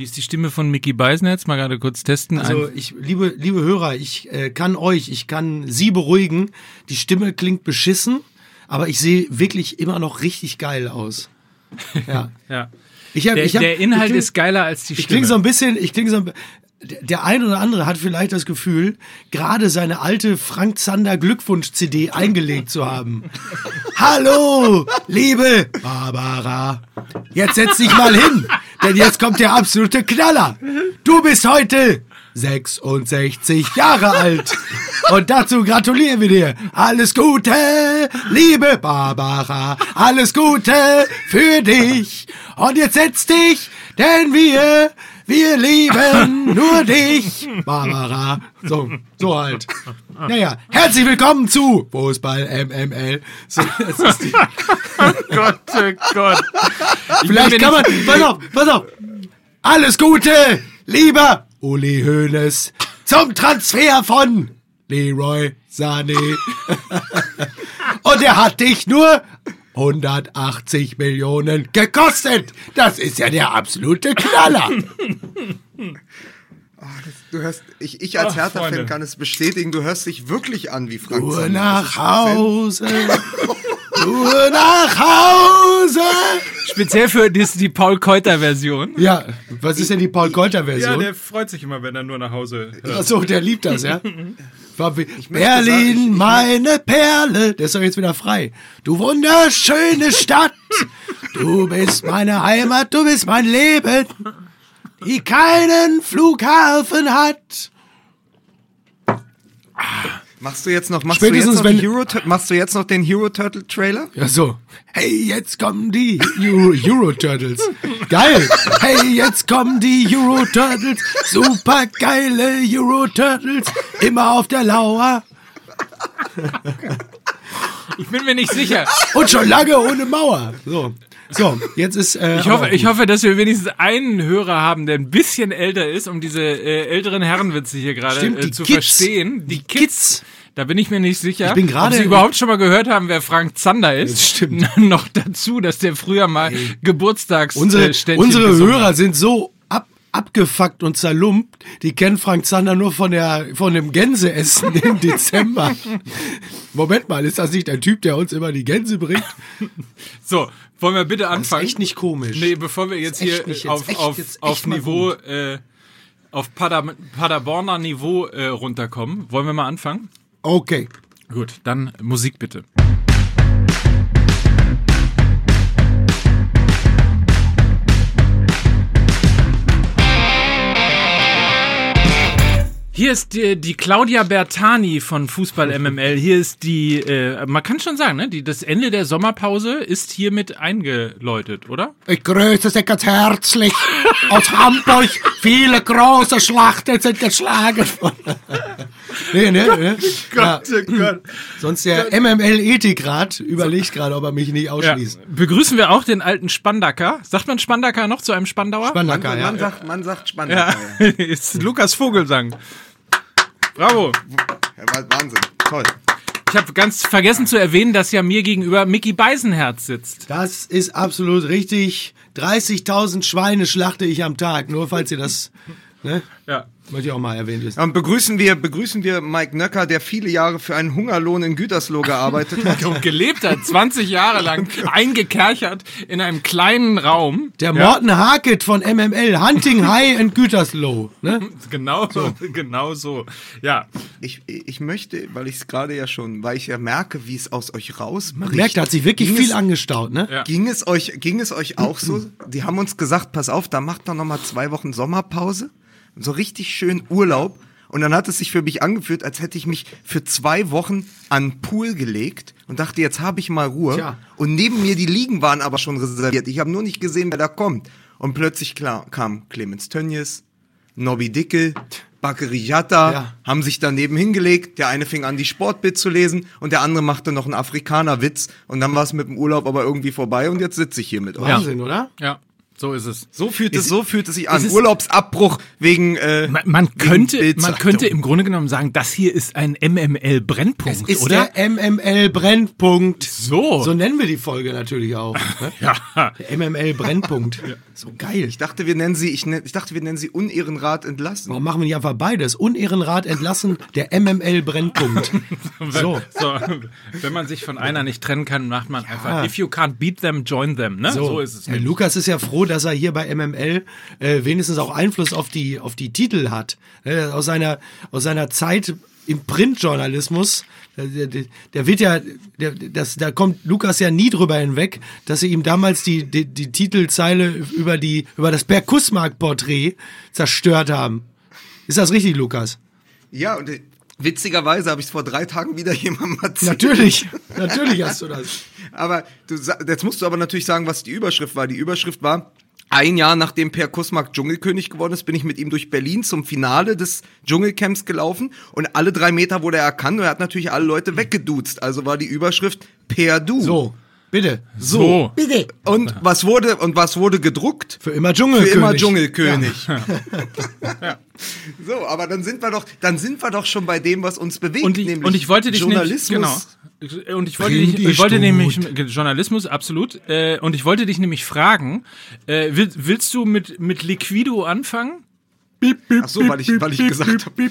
Wie ist die Stimme von Mickey Beisenherz? Mal gerade kurz testen. Also ich, liebe, liebe Hörer, ich äh, kann euch, ich kann Sie beruhigen. Die Stimme klingt beschissen, aber ich sehe wirklich immer noch richtig geil aus. Ja. ja. Ich hab, Der, ich hab, der Inhalt ich kling, ist geiler als die Ich Stimme. klinge so ein bisschen, ich klinge so ein, der, ein oder andere hat vielleicht das Gefühl, gerade seine alte Frank Zander Glückwunsch-CD eingelegt zu haben. Hallo, liebe Barbara. Jetzt setz dich mal hin, denn jetzt kommt der absolute Knaller. Du bist heute 66 Jahre alt. Und dazu gratulieren wir dir. Alles Gute, liebe Barbara. Alles Gute für dich. Und jetzt setz dich, denn wir, wir lieben nur dich, Barbara. So, so halt. Naja, herzlich willkommen zu Fußball MML. So, das ist die, Gott, oh Gott. Ich vielleicht kann man, pass auf, pass auf. Alles Gute, lieber Uli Hoeneß, zum Transfer von Leroy Sané. Und er hat dich nur 180 Millionen gekostet. Das ist ja der absolute Knaller. Du hörst, ich, ich als Hertha-Fan kann es bestätigen, du hörst dich wirklich an wie Frank Nur Zander. nach Hause. Nur nach Hause. Speziell für die, die Paul-Keuter-Version. Ja, was ist denn die Paul Kolter Ja, der freut sich immer, wenn er nur nach Hause hört. Achso, der liebt das, ja? Berlin, sagen, ich- ich- meine Perle. Der ist doch jetzt wieder frei. Du wunderschöne Stadt. Du bist meine Heimat, du bist mein Leben. Die keinen Flughafen hat. Machst du jetzt noch, machst Spätestens du jetzt noch, Hero, machst du jetzt noch den Hero Turtle Trailer? Ja, so. Hey, jetzt kommen die Euro, Euro Turtles. Geil. Hey, jetzt kommen die Euro Turtles. Super geile Euro Turtles. Immer auf der Lauer. Ich bin mir nicht sicher. Und schon lange ohne Mauer. So. So, jetzt ist. Äh, Ich hoffe, ich hoffe, dass wir wenigstens einen Hörer haben, der ein bisschen älter ist, um diese äh, älteren Herrenwitze hier gerade äh, die zu Kids. verstehen. Die Die Kids. Kids. Da bin ich mir nicht sicher. Ich bin ob Sie überhaupt schon mal gehört haben, wer Frank Zander ist. Das stimmt. Noch dazu, dass der früher mal Geburtstags Unsere, äh, unsere gesungen Hörer hat. sind so ab, abgefuckt und zerlumpt. Die kennen Frank Zander nur von, der, von dem Gänseessen im Dezember. Moment mal, ist das nicht der Typ, der uns immer die Gänse bringt? So, wollen wir bitte Das ist anfangen? echt nicht komisch. Nee, bevor wir jetzt hier nicht, äh, jetzt auf, echt, auf, auf Niveau, äh, auf Pader, Paderborner Niveau äh, runterkommen, wollen wir mal anfangen? Okay. Gut, dann Musik bitte. Hier ist die, die Claudia Bertani von Fußball MML. Hier ist die, äh, man kann schon sagen, ne, die, das Ende der Sommerpause ist hiermit eingeläutet, oder? Ich grüße Sie ganz herzlich aus Hamburg. Viele große Schlachten sind geschlagen worden. nee, ne? ne? Ja. oh Gott. Sonst der MML-Ethikrat überlegt gerade, ob er mich nicht Ja. ausschließt. Begrüßen wir auch den alten Spandacker. Sagt man Spandacker noch zu einem Spandauer? Spandacker, man, ja. man, sagt, man sagt ja, Ja. ist Lukas Vogelsang. Bravo. Wahnsinn. Toll. Ich habe ganz vergessen zu erwähnen, dass ja mir gegenüber Mickey Beisenherz sitzt. Das ist absolut richtig. 30.000 Schweine schlachte ich am Tag, nur falls ihr das, ne? Ja. Möchte ich auch mal erwähnt wissen. Und begrüßen wir, begrüßen wir Mike Nöcker, der viele Jahre für einen Hungerlohn in Gütersloh gearbeitet hat. Und gelebt hat, 20 Jahre lang, eingekerchert in einem kleinen Raum. Der Ja. Morten Harket von MML, Hunting High and Gütersloh, ne? Genau so. Genau so. Ja. Ich, ich möchte, weil ich es gerade ja schon, weil ich ja merke, wie es aus euch rausbricht. Merkt, da hat sich wirklich ging viel es, angestaut, ne? Ja. Ging es euch, ging es euch auch so? Die haben uns gesagt, pass auf, da macht doch noch mal zwei Wochen Sommerpause, so richtig schön Urlaub. Und dann hat es sich für mich angefühlt, als hätte ich mich für zwei Wochen an den Pool gelegt und dachte, jetzt habe ich mal Ruhe. Tja. Und neben mir die Liegen waren aber schon reserviert. Ich habe nur nicht gesehen, wer da kommt. Und plötzlich klar, kam Clemens Tönnies, Nobby Dickel, Bakary Jatta, Ja. haben sich daneben hingelegt. Der eine fing an, die Sportbit zu lesen und der andere machte noch einen Afrikanerwitz. Und dann war es mit dem Urlaub aber irgendwie vorbei und jetzt sitze ich hier mit euch. Wahnsinn, oder? Ja. So ist es. So fühlt es, so fühlt es sich an. ist es- Urlaubsabbruch wegen. Äh, Man, man wegen könnte, man könnte im Grunde genommen sagen, das hier ist ein MML-Brennpunkt, Ist oder? der MML Brennpunkt. So. So nennen wir die Folge natürlich auch. Ne? ja. Der MML Brennpunkt. So geil. Ich dachte, wir nennen sie, ich, nenn, ich dachte, wir nennen sie Unehrenrat entlassen. Warum machen wir nicht einfach beides? Unehrenrat entlassen, der MML Brennpunkt. So. So, wenn man sich von einer nicht trennen kann, macht man einfach, if you can't beat them, join them, ne? So, ist es. Der Lukas ist ja froh, dass er hier bei MML äh, wenigstens auch Einfluss auf die, auf die Titel hat. Äh, aus, seiner, aus seiner Zeit im Printjournalismus, äh, der, der, der wird ja, der, das, da kommt Lukas ja nie drüber hinweg, dass sie ihm damals die, die, die Titelzeile über, die, über das Berg-Kussmark-Porträt zerstört haben. Ist das richtig, Lukas? Ja, und äh, witzigerweise habe ich es vor drei Tagen wieder jemandem erzählt. Natürlich, natürlich hast du das. Aber du, jetzt musst du aber natürlich sagen, was die Überschrift war. Die Überschrift war, ein Jahr nachdem Per Kusmak Dschungelkönig geworden ist, bin ich mit ihm durch Berlin zum Finale des Dschungelcamps gelaufen und alle drei Meter wurde er erkannt und er hat natürlich alle Leute weggeduzt. Also war die Überschrift Per Du. So, bitte. So. Bitte. Und was wurde, und was wurde gedruckt? Für immer Für Dschungelkönig. immer Dschungelkönig. So, aber dann sind wir doch, dann sind wir doch schon bei dem, was uns bewegt, Und ich, nämlich und ich wollte dich Journalismus. Nicht, genau. Und ich wollte Bring dich, ich wollte Stut. nämlich Journalismus absolut. Äh, und ich wollte dich nämlich fragen: äh, will, Willst du mit mit Liquido anfangen? Ach so, weil ich, weil ich gesagt habe.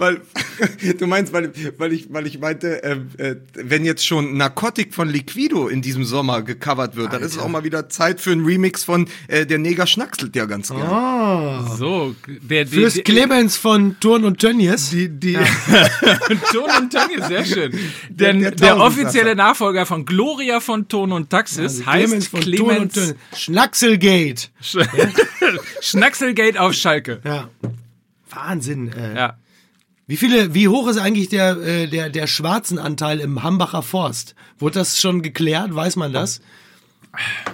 Weil, du meinst, weil, weil ich, weil ich meinte, äh, äh, wenn jetzt schon Narcotic von Liquido in diesem Sommer gecovert wird, dann ist es auch mal wieder Zeit für einen Remix von äh, Der Neger schnackselt ja ganz gerne. Ah. So, der, der Fürs der- Clemens von Turn und Tönnies. Die, die, Ton und Tönnies, sehr schön. Denn der der, Tausendsasser. offizielle Nachfolger von Gloria von Ton und Taxis heißt von Turn und Clemens Tönnies. Schnackselgate. Schnackselgate auf Schalke. Ja. Wahnsinn. Äh. Ja. Wie viele, wie hoch ist eigentlich der, äh, der, der Schwarzenanteil im Hambacher Forst? Wurde das schon geklärt? Weiß man das?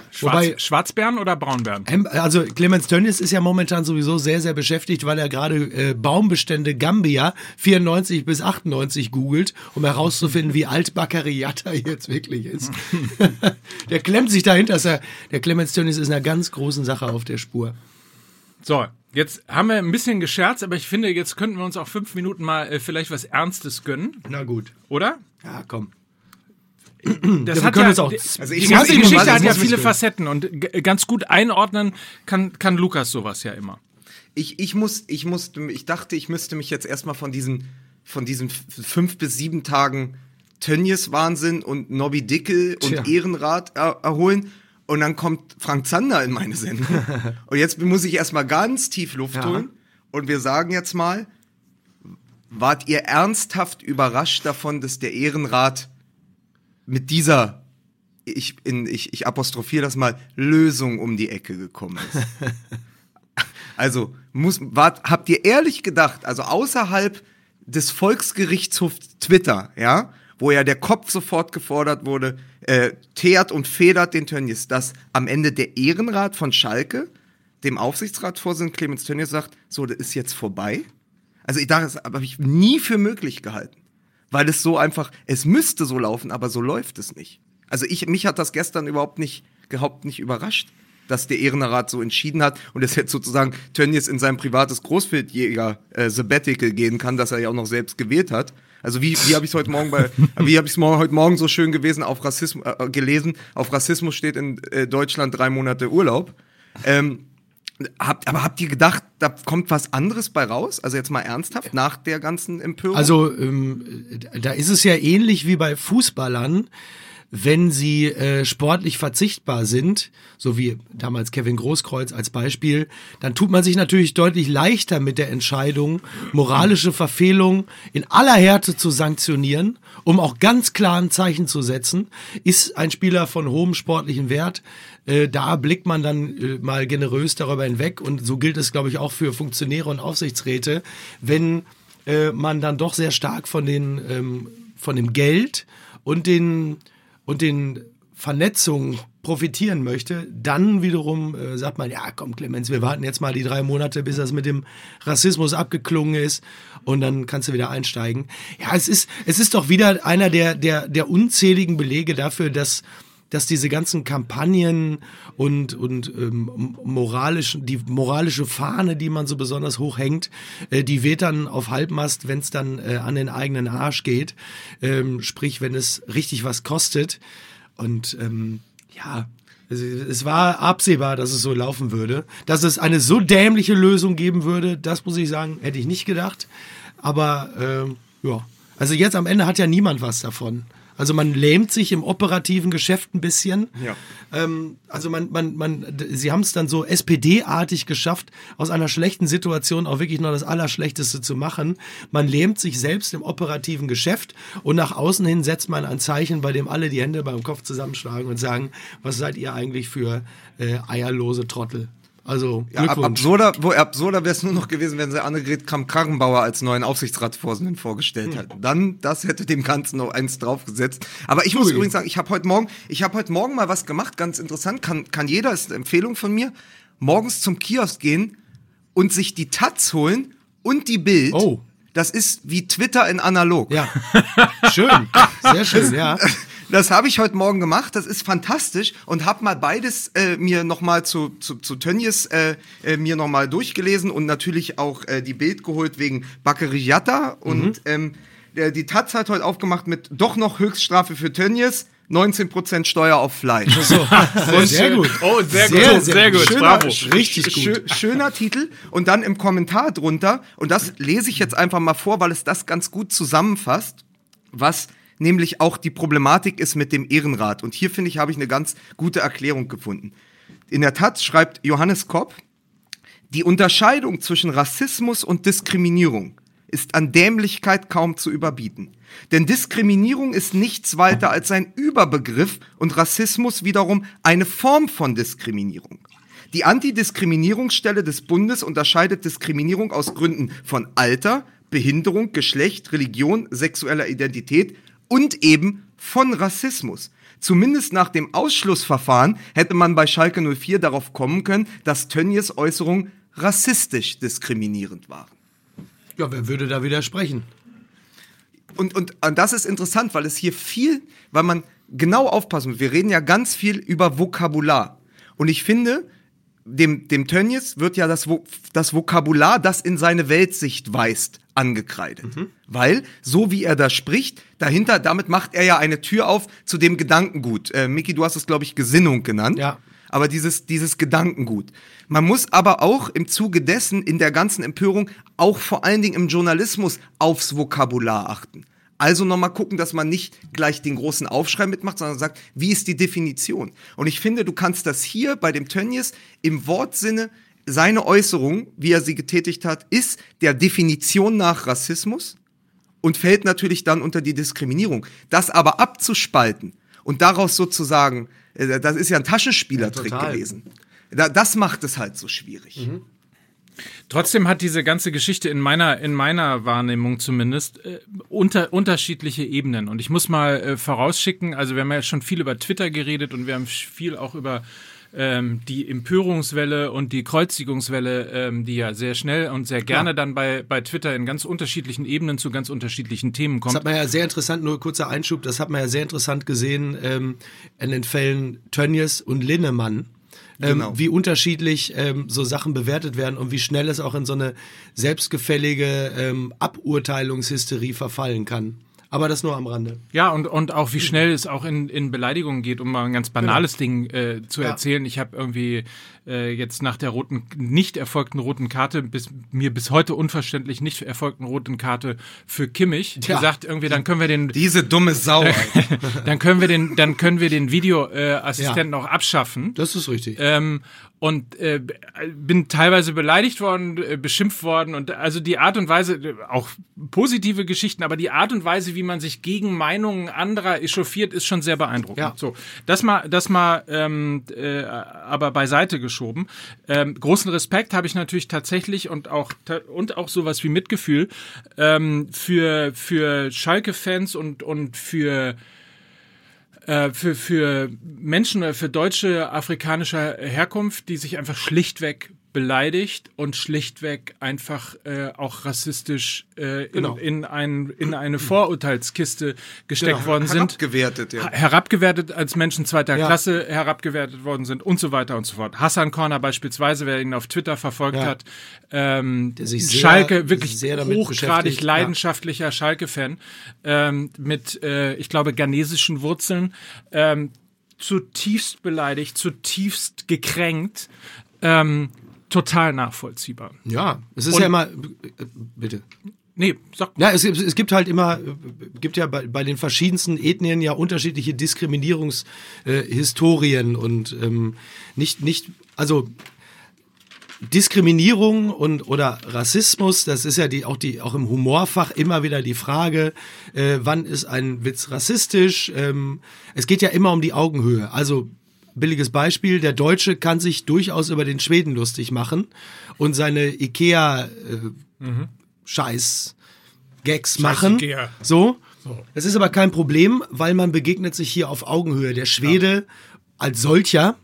Schwarz, Wobei- Schwarzbären oder Braunbären? Also Clemens Tönnies ist ja momentan sowieso sehr, sehr beschäftigt, weil er gerade äh, Baumbestände Gambia 94 bis 98 googelt, um herauszufinden, wie alt Baccariata jetzt wirklich ist. der klemmt sich dahinter, er, der Clemens Tönnies ist einer ganz großen Sache auf der Spur. So, jetzt haben wir ein bisschen gescherzt, aber ich finde, jetzt könnten wir uns auch fünf Minuten mal äh, vielleicht was Ernstes gönnen, Na gut. oder? Ja, komm. Das wir können uns auch- die, Also die ganze muss- ich muss- Geschichte ich hat ja muss- viele Facetten und g- ganz gut einordnen kann, kann Lukas sowas ja immer. ich, ich muss, ich musste, ich dachte, ich müsste mich jetzt erstmal von diesen, von diesen fünf bis sieben Tagen Tönnies Wahnsinn und Nobby Dickel und Tja. Ehrenrat er, erholen. Und dann kommt Frank Zander in meine Sendung. und jetzt muss ich erstmal ganz tief Luft Ja. holen. Und wir sagen jetzt mal, wart ihr ernsthaft überrascht davon, dass der Ehrenrat mit dieser, ich, in, ich, ich apostrophiere das mal, Lösung um die Ecke gekommen ist? Also, muss, wart, habt ihr ehrlich gedacht, also außerhalb des Volksgerichtshofs Twitter, ja, wo ja der Kopf sofort gefordert wurde, äh, teert und federt den Tönnies, dass am Ende der Ehrenrat von Schalke dem Aufsichtsratsvorsitzenden Clemens Tönnies sagt, so, das ist jetzt vorbei? Also ich dachte, das habe ich nie für möglich gehalten. Weil es so einfach, es müsste so laufen, aber so läuft es nicht. Also ich, mich hat das gestern überhaupt nicht, überhaupt nicht überrascht, dass der Ehrenrat so entschieden hat und es jetzt sozusagen Tönnies in sein privates Großwildjäger äh, gehen kann, das er ja auch noch selbst gewählt hat. Also wie, wie habe ich es heute Morgen bei, wie habe ich es heute Morgen so schön gewesen auf Rassismus äh, gelesen? Auf Rassismus steht in äh, Deutschland drei Monate Urlaub. Ähm, Habt, aber habt ihr gedacht, da kommt was anderes bei raus? Also jetzt mal ernsthaft, nach der ganzen Empörung? Also ähm, da ist es ja ähnlich wie bei Fußballern, wenn sie äh, sportlich verzichtbar sind, so wie damals Kevin Großkreuz als Beispiel, dann tut man sich natürlich deutlich leichter mit der Entscheidung, moralische Verfehlung in aller Härte zu sanktionieren, um auch ganz klar ein Zeichen zu setzen. Ist ein Spieler von hohem sportlichen Wert, äh, da blickt man dann äh, mal generös darüber hinweg und so gilt es, glaube ich, auch für Funktionäre und Aufsichtsräte, wenn äh, man dann doch sehr stark von den ähm, von dem Geld und den und den Vernetzungen profitieren möchte, dann wiederum äh, sagt man, ja komm Clemens, wir warten jetzt mal die drei Monate, bis das mit dem Rassismus abgeklungen ist und dann kannst du wieder einsteigen. Ja, es ist, es ist doch wieder einer der, der, der unzähligen Belege dafür, dass dass diese ganzen Kampagnen und, und ähm, moralisch, die moralische Fahne, die man so besonders hoch hängt, äh, die weht dann auf Halbmast, wenn es dann äh, an den eigenen Arsch geht. Ähm, sprich, wenn es richtig was kostet. Und ähm, ja, es, war absehbar, dass es so laufen würde. Dass es eine so dämliche Lösung geben würde, das muss ich sagen, hätte ich nicht gedacht. Aber ähm, ja, also jetzt am Ende hat ja niemand was davon. Also man lähmt sich im operativen Geschäft ein bisschen. Ja. Ähm, also man, man, man, sie haben es dann so SPD-artig geschafft, aus einer schlechten Situation auch wirklich noch das Allerschlechteste zu machen. Man lähmt sich selbst im operativen Geschäft und nach außen hin setzt man ein Zeichen, bei dem alle die Hände beim Kopf zusammenschlagen und sagen, was seid ihr eigentlich für äh, eierlose Trottel? Also Ja, ab, Glückwunsch. absurder, wo absurder wäre es nur noch gewesen, wenn sie Annegret Kramp-Karrenbauer als neuen Aufsichtsratsvorsitzenden vorgestellt Hm. hätten. Dann, das hätte dem Ganzen noch eins draufgesetzt. Aber ich muss übrigens sagen, ich habe heute Morgen, ich habe heute Morgen mal was gemacht, ganz interessant, kann, kann jeder, ist eine Empfehlung von mir, morgens zum Kiosk gehen und sich die Taz holen und die Bild. Oh. Das ist wie Twitter in analog. Ja, schön, sehr schön, ja. Das habe ich heute Morgen gemacht. Das ist fantastisch und habe mal beides äh, mir noch mal zu zu, zu Tönnies äh, äh, mir noch mal durchgelesen und natürlich auch äh, die Bild geholt wegen Baccariata und ähm, der, die Taz hat heute aufgemacht mit doch noch Höchststrafe für Tönnies. 19% Steuer auf Fleisch. So, sehr gut. Oh, sehr gut, Sehr, sehr, sehr gut, gut. bravo. Richtig gut. Schö schöner Titel. Und dann im Kommentar drunter, und das lese ich jetzt einfach mal vor, weil es das ganz gut zusammenfasst, was nämlich auch die Problematik ist mit dem Ehrenrat. Und hier finde ich, habe ich eine ganz gute Erklärung gefunden. In der Tat schreibt Johannes Kopp, die Unterscheidung zwischen Rassismus und Diskriminierung ist an Dämlichkeit kaum zu überbieten. Denn Diskriminierung ist nichts weiter als ein Überbegriff und Rassismus wiederum eine Form von Diskriminierung. Die Antidiskriminierungsstelle des Bundes unterscheidet Diskriminierung aus Gründen von Alter, Behinderung, Geschlecht, Religion, sexueller Identität und eben von Rassismus. Zumindest nach dem Ausschlussverfahren hätte man bei Schalke 04 darauf kommen können, dass Tönnies Äußerungen rassistisch diskriminierend waren. Ja, wer würde da widersprechen? Und, und, und das ist interessant, weil es hier viel, weil man genau aufpassen muss. Wir reden ja ganz viel über Vokabular. Und ich finde, dem, dem Tönnies wird ja das, das Vokabular, das in seine Weltsicht weist, angekreidet. Weil, so wie er da spricht, dahinter, damit macht er ja eine Tür auf zu dem Gedankengut. Äh, Miki, du hast es, glaube ich, Gesinnung genannt. Ja. Aber dieses, dieses Gedankengut. Man muss aber auch im Zuge dessen, in der ganzen Empörung, auch vor allen Dingen im Journalismus aufs Vokabular achten. Also nochmal gucken, dass man nicht gleich den großen Aufschrei mitmacht, sondern sagt, wie ist die Definition? Und ich finde, du kannst das hier bei dem Tönnies im Wortsinne, seine Äußerung, wie er sie getätigt hat, ist der Definition nach Rassismus und fällt natürlich dann unter die Diskriminierung. Das aber abzuspalten und daraus sozusagen, äh, das ist ja ein Taschenspielertrick Ja, gewesen. Da, das macht es halt so schwierig. Trotzdem hat diese ganze Geschichte in meiner, in meiner Wahrnehmung zumindest äh, unter, unterschiedliche Ebenen. Und ich muss mal äh, vorausschicken, also wir haben ja schon viel über Twitter geredet und wir haben viel auch über ähm, die Empörungswelle und die Kreuzigungswelle, ähm, die ja sehr schnell und sehr gerne dann bei, bei Twitter in ganz unterschiedlichen Ebenen zu ganz unterschiedlichen Themen Das kommt. hat man ja sehr interessant, nur kurzer Einschub, das hat man ja sehr interessant gesehen ähm, in den Fällen Tönnies und Linnemann. Ähm, Genau. Wie unterschiedlich ähm, so Sachen bewertet werden und wie schnell es auch in so eine selbstgefällige ähm, Aburteilungshysterie verfallen kann. Aber das nur am Rande. Ja, und, und auch wie schnell es auch in, in Beleidigungen geht, um mal ein ganz banales Ding äh, zu Ja. erzählen. Ich habe irgendwie äh, jetzt nach der roten, nicht erfolgten roten Karte, bis, mir bis heute unverständlich nicht erfolgten roten Karte für Kimmich, Ja. gesagt, irgendwie, dann können wir den, Diese dumme Sau. Alter. dann können wir den, dann können wir den Videoassistenten äh, Assistenten auch abschaffen. Das ist richtig. Ähm, und äh, bin teilweise beleidigt worden, äh, beschimpft worden und also die Art und Weise, äh, auch positive Geschichten, aber die Art und Weise, wie man sich gegen Meinungen anderer echauffiert, ist schon sehr beeindruckend. Ja. So, das mal, das mal, ähm, äh, aber beiseite geschoben. Ähm, großen Respekt habe ich natürlich tatsächlich und auch und auch sowas wie Mitgefühl ähm, für für Schalke-Fans und und für äh, für, für Menschen für Deutsche afrikanischer Herkunft, die sich einfach schlichtweg beleidigt und schlichtweg einfach äh, auch rassistisch äh, in, Genau. in, ein, in eine Vorurteilskiste gesteckt worden sind. Herabgewertet, ja. Herabgewertet als Menschen zweiter Ja. Klasse herabgewertet worden sind und so weiter und so fort. Hassan Corner beispielsweise, wer ihn auf Twitter verfolgt Ja. hat, ähm, Der sich sehr- Schalke, wirklich sehr damit hochgradig beschäftigt, ja. leidenschaftlicher Schalke-Fan ähm, mit, äh, ich glaube, ghanesischen Wurzeln, ähm, zutiefst beleidigt, zutiefst gekränkt, ähm, total nachvollziehbar. Ja, es ist Und- ja immer, äh, bitte. Nee, sag Ja, es, gibt- es gibt halt immer, äh, gibt ja bei, bei den verschiedensten Ethnien ja unterschiedliche Diskriminierungshistorien äh, und ähm, nicht, nicht, also Diskriminierung und oder Rassismus, das ist ja die auch die auch im Humorfach immer wieder die Frage, äh, wann ist ein Witz rassistisch? Ähm, es geht ja immer um die Augenhöhe. Also billiges Beispiel: Der Deutsche kann sich durchaus über den Schweden lustig machen und seine Ikea äh, Scheiß Gags machen. Ikea. So. Das ist aber kein Problem, weil man begegnet sich hier auf Augenhöhe. Der Schwede als solcher,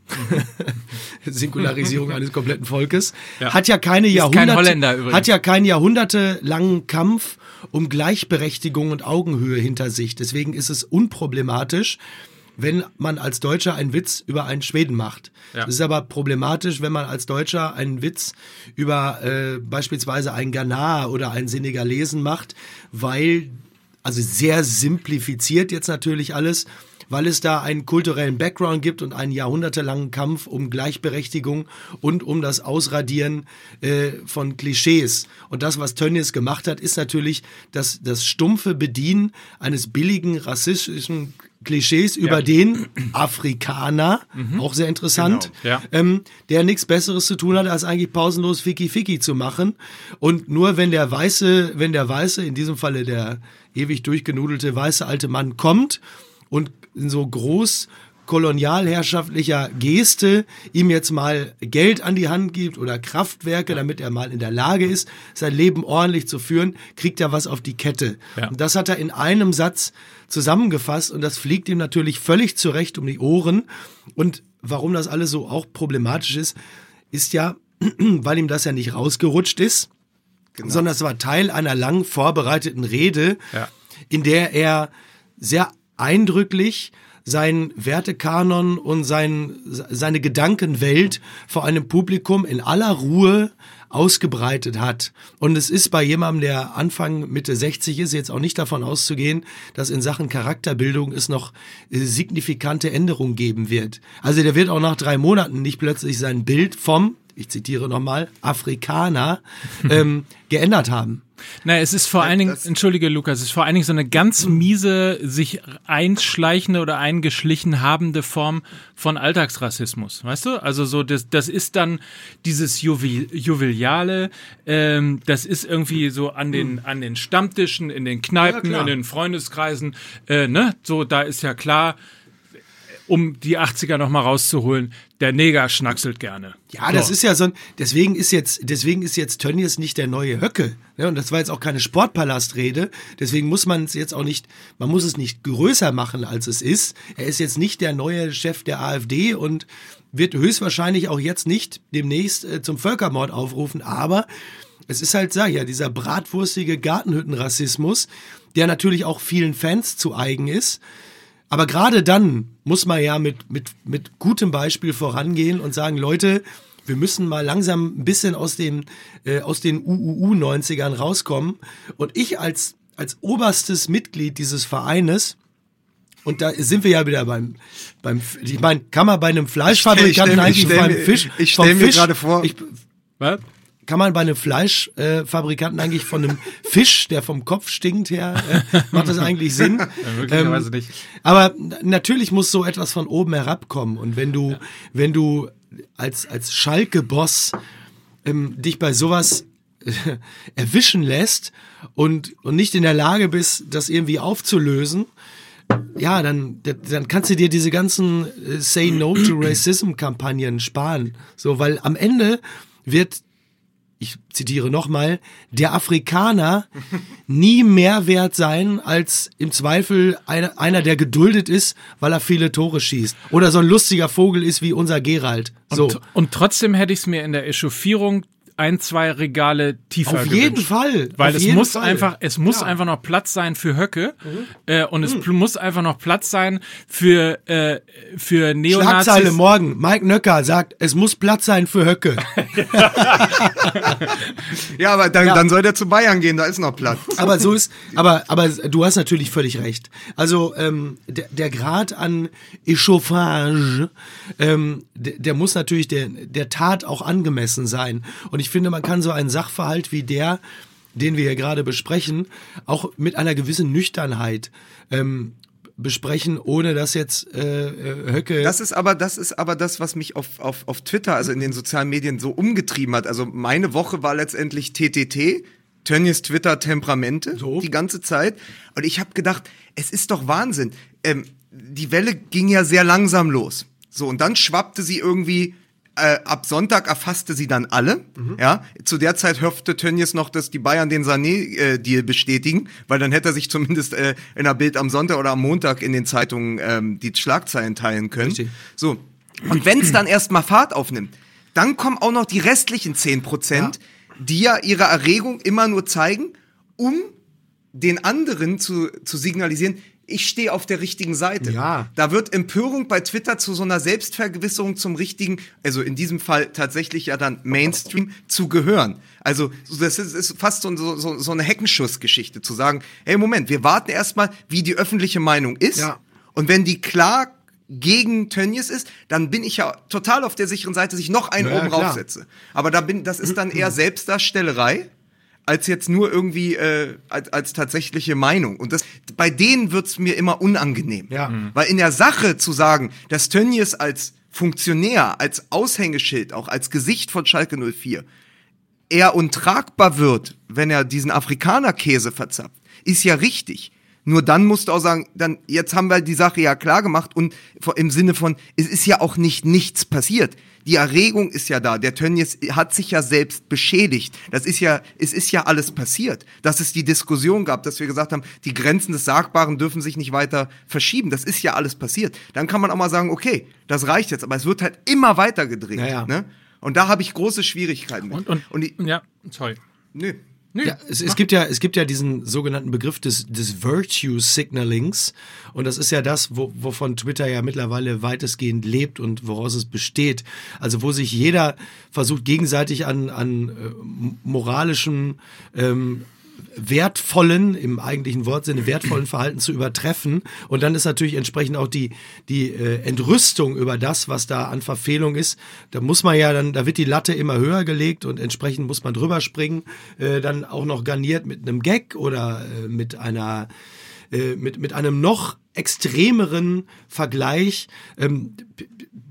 Singularisierung eines kompletten Volkes, Ja. hat ja keine kein Jahrhunderte, hat ja keinen jahrhundertelangen Kampf um Gleichberechtigung und Augenhöhe hinter sich. Deswegen ist es unproblematisch, wenn man als Deutscher einen Witz über einen Schweden macht. Ja. Es ist aber problematisch, wenn man als Deutscher einen Witz über äh, beispielsweise einen Ghana oder einen Senegalesen macht, weil, also sehr simplifiziert jetzt natürlich alles, weil es da einen kulturellen Background gibt und einen jahrhundertelangen Kampf um Gleichberechtigung und um das Ausradieren äh, von Klischees. Und das, was Tönnies gemacht hat, ist natürlich das, das stumpfe Bedienen eines billigen rassistischen Klischees über den Afrikaner, auch sehr interessant, Genau, ja. ähm, der nichts Besseres zu tun hat, als eigentlich pausenlos Ficky Ficky zu machen. Und nur wenn der weiße, wenn der weiße, in diesem Falle der ewig durchgenudelte weiße alte Mann kommt und in so groß kolonialherrschaftlicher Geste ihm jetzt mal Geld an die Hand gibt oder Kraftwerke, damit er mal in der Lage ist, sein Leben ordentlich zu führen, kriegt er was auf die Kette. Ja. Und das hat er in einem Satz zusammengefasst und das fliegt ihm natürlich völlig zurecht um die Ohren. Und warum das alles so auch problematisch ist, ist ja, weil ihm das ja nicht rausgerutscht ist, sondern es war Teil einer lang vorbereiteten Rede, Ja. in der er sehr eindrücklich seinen Wertekanon und sein, seine Gedankenwelt vor einem Publikum in aller Ruhe ausgebreitet hat. Und es ist bei jemandem, der Anfang Mitte 60 ist, jetzt auch nicht davon auszugehen, dass in Sachen Charakterbildung es noch äh, signifikante Änderungen geben wird. Also der wird auch nach drei Monaten nicht plötzlich sein Bild vom, ich zitiere nochmal, Afrikaner ähm, geändert haben. Na, es ist vor allen Dingen, entschuldige Lukas, es ist vor allen Dingen so eine ganz miese, sich einschleichende oder eingeschlichen habende Form von Alltagsrassismus, weißt du? Also so, das, das ist dann dieses Juvi, Jubiliale, ähm, das ist irgendwie so an den, an den Stammtischen, in den Kneipen, Ja, in den Freundeskreisen, äh, ne? So, da ist ja klar, um die 80er nochmal rauszuholen, der Neger schnackselt gerne. Ja, das ist ja so ein, deswegen ist jetzt, deswegen ist jetzt Tönnies nicht der neue Höcke. Ne? Und das war jetzt auch keine Sportpalastrede. Deswegen muss man es jetzt auch nicht, man muss es nicht größer machen, als es ist. Er ist jetzt nicht der neue Chef der AfD und wird höchstwahrscheinlich auch jetzt nicht demnächst äh, zum Völkermord aufrufen. Aber es ist halt, sag ich ja, dieser bratwurstige Gartenhüttenrassismus, der natürlich auch vielen Fans zu eigen ist. Aber gerade dann muss man ja mit, mit, mit gutem Beispiel vorangehen und sagen, Leute, wir müssen mal langsam ein bisschen aus den, äh, aus den UUU-90ern rauskommen. Und ich als, als oberstes Mitglied dieses Vereines, und da sind wir ja wieder beim, beim ich meine, kann man bei einem Fleischfabrikanten eigentlich beim Fisch, ich vom stell mir gerade vor- ich, Was? Kann man bei einem Fleischfabrikanten eigentlich von einem Fisch, der vom Kopf stinkt her, äh, macht das eigentlich Sinn? möglicherweise nicht. Aber natürlich muss so etwas von oben herabkommen. Und wenn du, wenn du als, als Schalke-Boss ähm, dich bei sowas äh, erwischen lässt und, und nicht in der Lage bist, das irgendwie aufzulösen, ja, dann, dann kannst du dir diese ganzen äh, Say No to Racism Kampagnen sparen. So, weil am Ende wird ich zitiere nochmal, der Afrikaner nie mehr wert sein als im Zweifel einer, einer, der geduldet ist, weil er viele Tore schießt. Oder so ein lustiger Vogel ist wie unser Gerald. So. Und, und trotzdem hätte ich es mir in der Echauffierung ein, zwei Regale tiefer Auf gewünscht. jeden Fall. Weil Auf es muss Fall. einfach, es muss Ja. einfach noch Platz sein für Höcke äh, und es pl- muss einfach noch Platz sein für äh, für Neonazis. Schlagzeile morgen. Mike Nöcker sagt, es muss Platz sein für Höcke. Ja, aber dann, Ja. dann soll der zu Bayern gehen, da ist noch Platz. Aber so ist, aber, aber du hast natürlich völlig recht. Also ähm, der, der Grad an Echauffage, ähm, der, der muss natürlich der, der Tat auch angemessen sein. Und ich finde, man kann so einen Sachverhalt wie der, den wir hier gerade besprechen, auch mit einer gewissen Nüchternheit ähm, besprechen, ohne dass jetzt äh, äh, Höcke. Das ist aber, das ist aber das, was mich auf, auf, auf Twitter, also in den sozialen Medien so umgetrieben hat. Also meine Woche war letztendlich TTT, Tönnies Twitter Temperamente, So. die ganze Zeit. Und ich habe gedacht, es ist doch Wahnsinn. Ähm, die Welle ging ja sehr langsam los. So, und dann schwappte sie irgendwie äh, ab Sonntag erfasste sie dann alle. Ja, zu der Zeit hoffte Tönnies noch, dass die Bayern den Sané-Deal bestätigen, weil dann hätte er sich zumindest äh, in der Bild am Sonntag oder am Montag in den Zeitungen ähm, die Schlagzeilen teilen können. Richtig. So. Und wenn es dann erstmal Fahrt aufnimmt, dann kommen auch noch die restlichen 10%, Ja. die ja ihre Erregung immer nur zeigen, um den anderen zu, zu signalisieren, ich stehe auf der richtigen Seite. Ja. Da wird Empörung bei Twitter zu so einer Selbstvergewisserung zum richtigen, also in diesem Fall tatsächlich ja dann Mainstream zu gehören. Also so- das ist, ist fast so, so, so so eine Heckenschussgeschichte zu sagen, hey Moment, wir warten erstmal, wie die öffentliche Meinung ist. Ja. Und wenn die klar gegen Tönnies ist, dann bin ich ja total auf der sicheren Seite, dass ich noch einen Ja, oben klar. raufsetze. Aber da bin, das ist dann eher Selbstdarstellerei als jetzt nur irgendwie äh, als, als tatsächliche Meinung. Und das, bei denen wird's mir immer unangenehm. Ja. Mhm. Weil in der Sache zu sagen, dass Tönnies als Funktionär, als Aushängeschild, auch als Gesicht von Schalke 04 eher untragbar wird, wenn er diesen Afrikaner-Käse verzapft, ist ja richtig. Nur dann musst du auch sagen, dann, jetzt haben wir die Sache ja klar gemacht und im Sinne von, es ist ja auch nicht nichts passiert. Die Erregung ist ja da. Der Tönnies hat sich ja selbst beschädigt. Das ist ja, es ist ja alles passiert. Dass es die Diskussion gab, dass wir gesagt haben, die Grenzen des Sagbaren dürfen sich nicht weiter verschieben. Das ist ja alles passiert. Dann kann man auch mal sagen, okay, das reicht jetzt. Aber es wird halt immer weiter gedreht. Ja, ja. Ne? Und da habe ich große Schwierigkeiten mit. Und, und, und die, ja, sorry. nö. Nö. Ja, es, es gibt ja, es gibt ja diesen sogenannten Begriff des, des Virtue Signalings. Und das ist ja das, wo, wovon Twitter ja mittlerweile weitestgehend lebt und woraus es besteht. Also wo sich jeder versucht, gegenseitig an, an äh, moralischem, ähm, wertvollen, im eigentlichen Wortsinne wertvollen Verhalten zu übertreffen. Und dann ist natürlich entsprechend auch die, die äh, Entrüstung über das, was da an Verfehlung ist. Da muss man ja dann, da wird die Latte immer höher gelegt und entsprechend muss man drüber springen. Äh, dann auch noch garniert mit einem Gag oder äh, mit einer äh, mit, mit einem noch extremeren Vergleich. Ähm,